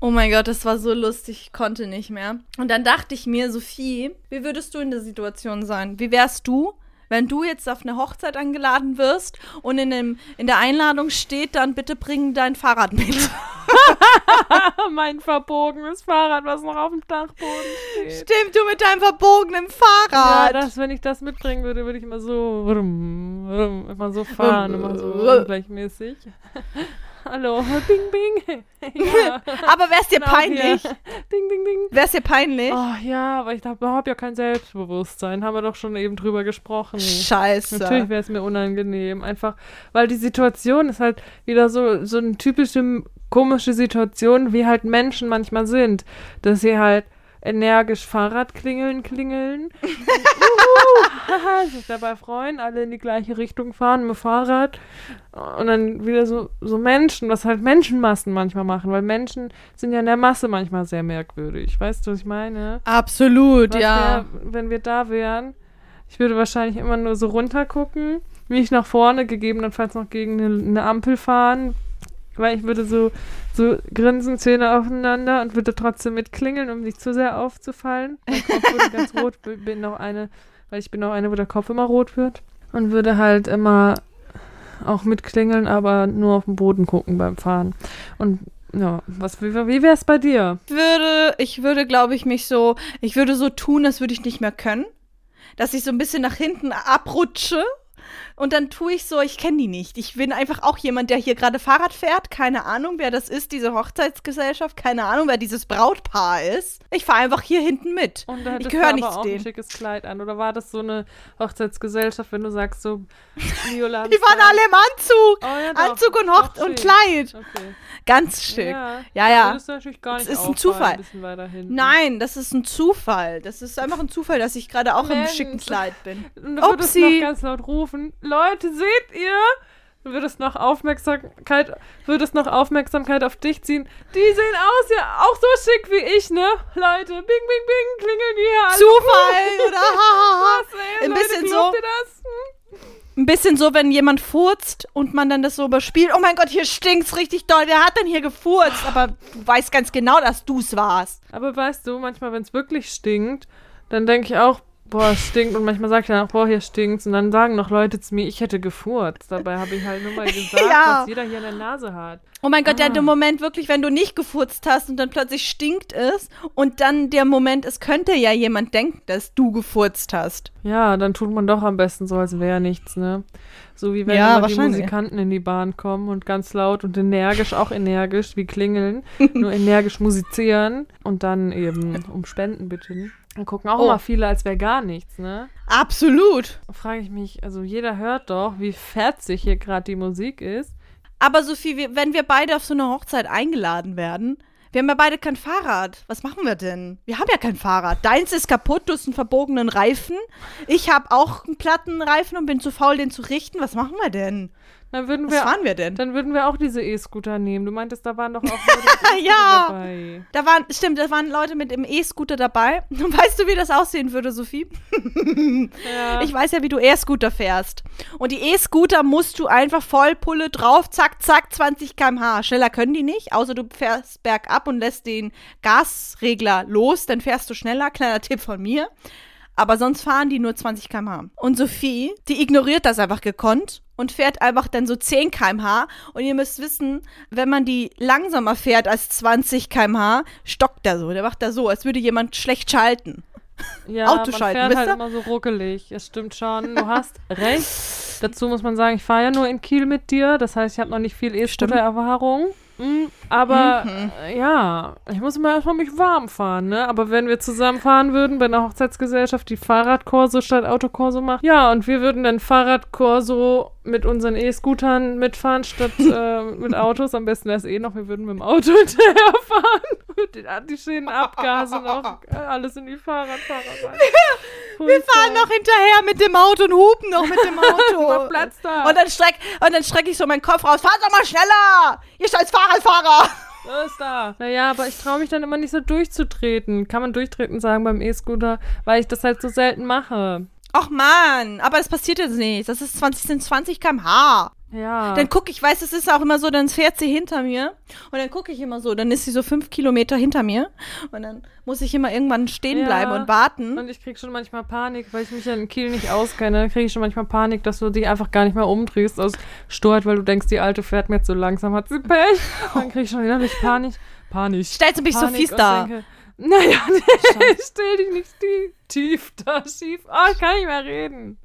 Oh mein Gott, das war so lustig, ich konnte nicht mehr. Und dann dachte ich mir, Sophie, wie würdest du in der Situation sein? Wie wärst du, wenn du jetzt auf eine Hochzeit eingeladen wirst und in, dem, in der Einladung steht dann, bitte bring dein Fahrrad mit. mein verbogenes Fahrrad, was noch auf dem Dachboden steht. Stimmt, du mit deinem verbogenen Ja, Fahrrad. das, wenn ich das mitbringen würde, würde ich immer so, immer so fahren, immer so Rum. Hallo, bing, bing. ja, Aber wär's dir genau peinlich? hier. Ding, ding, ding. Wär's dir peinlich? Oh ja, aber ich habe hab ja kein Selbstbewusstsein. Haben wir doch schon eben drüber gesprochen. Scheiße. Natürlich wäre es mir unangenehm. Einfach, weil die Situation ist halt wieder so, so eine typische komische Situation, wie halt Menschen manchmal sind. Dass sie halt energisch Fahrrad klingeln, klingeln. Uhu, sich dabei freuen, alle in die gleiche Richtung fahren mit Fahrrad. Und dann wieder so, so Menschen, was halt Menschenmassen manchmal machen, weil Menschen sind ja in der Masse manchmal sehr merkwürdig. Weißt du, was ich meine? Absolut, Was ja. wär, wenn wir da wären, ich würde wahrscheinlich immer nur so runter gucken, mich nach vorne, gegebenenfalls noch gegen eine, eine Ampel fahren, weil ich würde so, so grinsen, Zähne aufeinander und würde trotzdem mitklingeln, um nicht zu sehr aufzufallen. Mein Kopf würde ganz rot, bin noch eine, weil ich bin auch eine, wo der Kopf immer rot wird. Und würde halt immer auch mitklingeln, aber nur auf den Boden gucken beim Fahren. Und ja, was, wie, wie wäre es bei dir? würde, ich würde, glaube ich, mich so, ich würde so tun, als würde ich nicht mehr können. Dass ich so ein bisschen nach hinten abrutsche. Und dann tue ich so, ich kenne die nicht. Ich bin einfach auch jemand, der hier gerade Fahrrad fährt. Keine Ahnung, wer das ist, diese Hochzeitsgesellschaft. Keine Ahnung, wer dieses Brautpaar ist. Ich fahre einfach hier hinten mit. Und da Ich gehöre nicht aber zu auch ein denen. schickes Kleid an. Oder war das so eine Hochzeitsgesellschaft, wenn du sagst so Viola? Die waren alle im Anzug. oh, ja, doch. Anzug und Doch und. Kleid. Okay. Ganz schick. Ja, Ja, ja. Würdest du natürlich gar Das nicht ist ein Zufall. Ein. Nein, das ist ein Zufall. Das ist einfach ein Zufall, dass ich gerade auch im Mensch. schicken Kleid bin. Und du würdest Upsi. noch ganz laut rufen, Leute, seht ihr? Du würdest noch Aufmerksamkeit, würdest noch Aufmerksamkeit auf dich ziehen. Die sehen aus ja auch so schick wie ich, ne? Leute, bing, bing, bing, klingeln die hier alle. Zufall oder hahaha. Ein Leute, bisschen so. ihr das? Hm? Ein bisschen so, wenn jemand furzt und man dann das so überspielt. Oh mein Gott, hier stinkt's richtig doll. Wer hat denn hier gefurzt? Aber du weißt ganz genau, dass du's warst. Aber weißt du, manchmal, wenn es wirklich stinkt, dann denke ich auch, boah, es stinkt. Und manchmal sage ich dann auch, boah, hier stinkt's. Und dann sagen noch Leute zu mir, ich hätte gefurzt. Dabei habe ich halt nur mal gesagt, Ja. was jeder hier in der Nase hat. Oh mein Gott, Ah. der Moment wirklich, wenn du nicht gefurzt hast und dann plötzlich stinkt es und dann der Moment, es könnte ja jemand denken, dass du gefurzt hast. Ja, dann tut man doch am besten so, als wäre nichts, ne? So wie wenn Ja, immer die. Musikanten in die Bahn kommen und ganz laut und energisch, auch energisch, wie klingeln, nur energisch musizieren und dann eben um Spenden bitten. Dann gucken auch Oh. immer viele, als wäre gar nichts, ne? Absolut. Frage ich mich, also jeder hört doch, wie fetzig hier gerade die Musik ist. Aber Sophie, wenn wir beide auf so eine Hochzeit eingeladen werden, wir haben ja beide kein Fahrrad. Was machen wir denn? Wir haben ja kein Fahrrad. Deins ist kaputt, du hast einen verbogenen Reifen. Ich habe auch einen platten Reifen und bin zu faul, den zu richten. Was machen wir denn? Dann würden Was wir, fahren wir denn? dann würden wir auch diese E-Scooter nehmen. Du meintest, da waren doch auch Leute Ja. dabei. Da waren, stimmt, da waren Leute mit dem E-Scooter dabei. Weißt du, wie das aussehen würde, Sophie? Ja. Ich weiß ja, wie du E-Scooter fährst. Und die E-Scooter musst du einfach Vollpulle drauf, zack, zack, 20 km/h. Schneller können die nicht, außer du fährst bergab und lässt den Gasregler los, dann fährst du schneller. Kleiner Tipp von mir. aber sonst fahren die nur 20 km/h. Und Sophie, die ignoriert das einfach gekonnt und fährt einfach dann so 10 km/h. Und ihr müsst wissen, wenn man die langsamer fährt als 20 km/h, stockt der so. Der macht da so, als würde jemand schlecht schalten. Ja, Auto man schalten, fährt halt immer so ruckelig. Es stimmt schon. Du hast recht. Dazu muss man sagen, ich fahre ja nur in Kiel mit dir. Das heißt, ich habe noch nicht viel E-Scooter-Erfahrung. Aber Mhm. äh, ja, ich muss immer erstmal mich warm fahren, ne? Aber wenn wir zusammen fahren würden bei einer Hochzeitsgesellschaft, die Fahrradkorso statt Autokorso macht, ja, und wir würden dann Fahrradkorso mit unseren E-Scootern mitfahren statt äh, mit Autos. Am besten wäre es eh noch, wir würden mit dem Auto hinterherfahren. mit den antischäden Abgase noch alles in die Fahrradfahrer rein. Wir fahren noch hinterher mit dem Auto und hupen noch mit dem Auto. Mach Platz da. Und dann streck, und dann strecke ich so meinen Kopf raus. Fahr doch mal schneller! Ihr scheiß Fahrradfahrer! Was ist da? Naja, aber ich traue mich dann immer nicht so durchzutreten. Kann man durchtreten sagen beim E-Scooter, weil ich das halt so selten mache. Och man, aber das passiert jetzt nicht. Das ist 20, sind 20 km/h. Ja. Dann gucke ich, weiß, es ist auch immer so, dann fährt sie hinter mir und dann gucke ich immer so, dann ist sie so fünf Kilometer hinter mir und dann muss ich immer irgendwann stehen Ja. bleiben und warten. und ich krieg schon manchmal Panik, weil ich mich ja in Kiel nicht auskenne. kriege ich schon manchmal Panik, dass du dich einfach gar nicht mehr umdrehst aus Sturheit, weil du denkst, die Alte fährt mir jetzt so langsam, hat sie Pech. Dann krieg ich schon innerlich Panik. Panik. Stellst du mich so Panik fies und da? denke, Naja, nee, stell dich nicht tief, tief da schief. Ah, ich kann nicht mehr reden.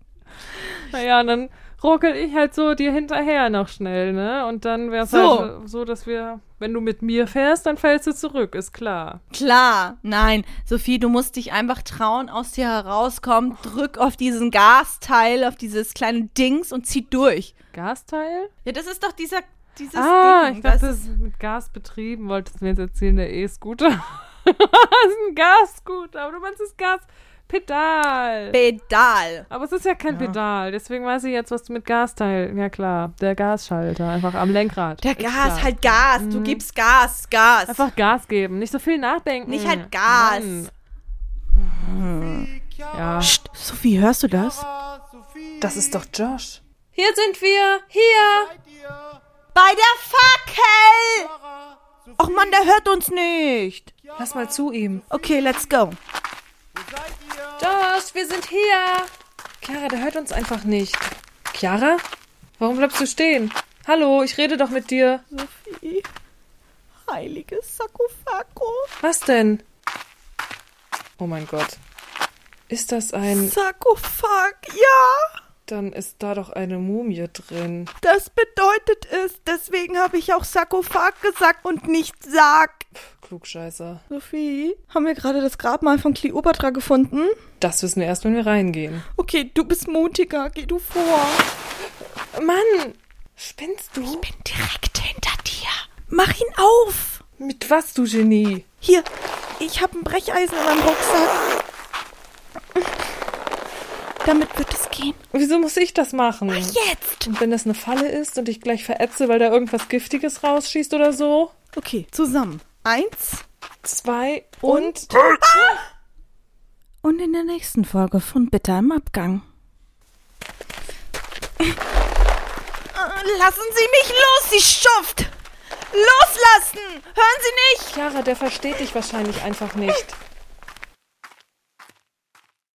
Naja, und dann ruckel ich halt so dir hinterher noch schnell, ne? Und dann wäre es So. halt so, dass wir, wenn du mit mir fährst, dann fällst du zurück, ist klar. Klar, nein, Sophie, du musst dich einfach trauen, aus dir herauskommen, drück auf diesen Gasteil, auf dieses kleine Dings und zieh durch. Gasteil? Ja, das ist doch dieser, dieses ah, Ding. ich dachte, das ist mit Gas betrieben, wolltest du mir jetzt erzählen, der E-Scooter. das ist ein Gasscooter, aber du meinst das Gaspedal. Pedal. Aber es ist ja kein Pedal, deswegen weiß ich jetzt, was du mit Gasteil. Ja klar, der Gasschalter, einfach am Lenkrad. Der Gas, klar. halt Gas. Du gibst Gas, Gas. Einfach Gas geben, nicht so viel nachdenken. Nicht halt Gas. Mann. Ja, Psst, Sophie, hörst du das? das ist doch Josh. Hier sind wir, hier. Bei der Fackel! Och Mann, der hört uns nicht. Lass mal zu ihm. Okay, let's go. Josh, wir sind hier. Chiara, der hört uns einfach nicht. Chiara? Warum bleibst du stehen? Hallo, ich rede doch mit dir. Sophie. Heiliges Sarkophako. Was denn? Oh mein Gott. Ist das ein. Sarkophag, ja. Dann ist da doch eine Mumie drin. Das bedeutet es. Deswegen habe ich auch Sarkophag gesagt und nicht Sarg. Klugscheißer. Sophie, haben wir gerade das Grabmal von Kleopatra gefunden? Das wissen wir erst, wenn wir reingehen. Okay, du bist mutiger. Geh du vor. Mann! Spinnst du? bin direkt hinter dir. Mach ihn auf. Mit was, du Genie? Hier, ich habe ein Brecheisen in meinem Rucksack. Damit wird es gehen. Wieso muss ich das machen? Jetzt. Und wenn das eine Falle ist und ich gleich verätze, weil da irgendwas Giftiges rausschießt oder so? Okay, zusammen. Eins. Zwei und. Und in der nächsten Folge von Bitter im Abgang. Lassen Sie mich los, Sie Schuft! Loslassen! Hören Sie nicht! Chiara, der versteht dich wahrscheinlich einfach nicht.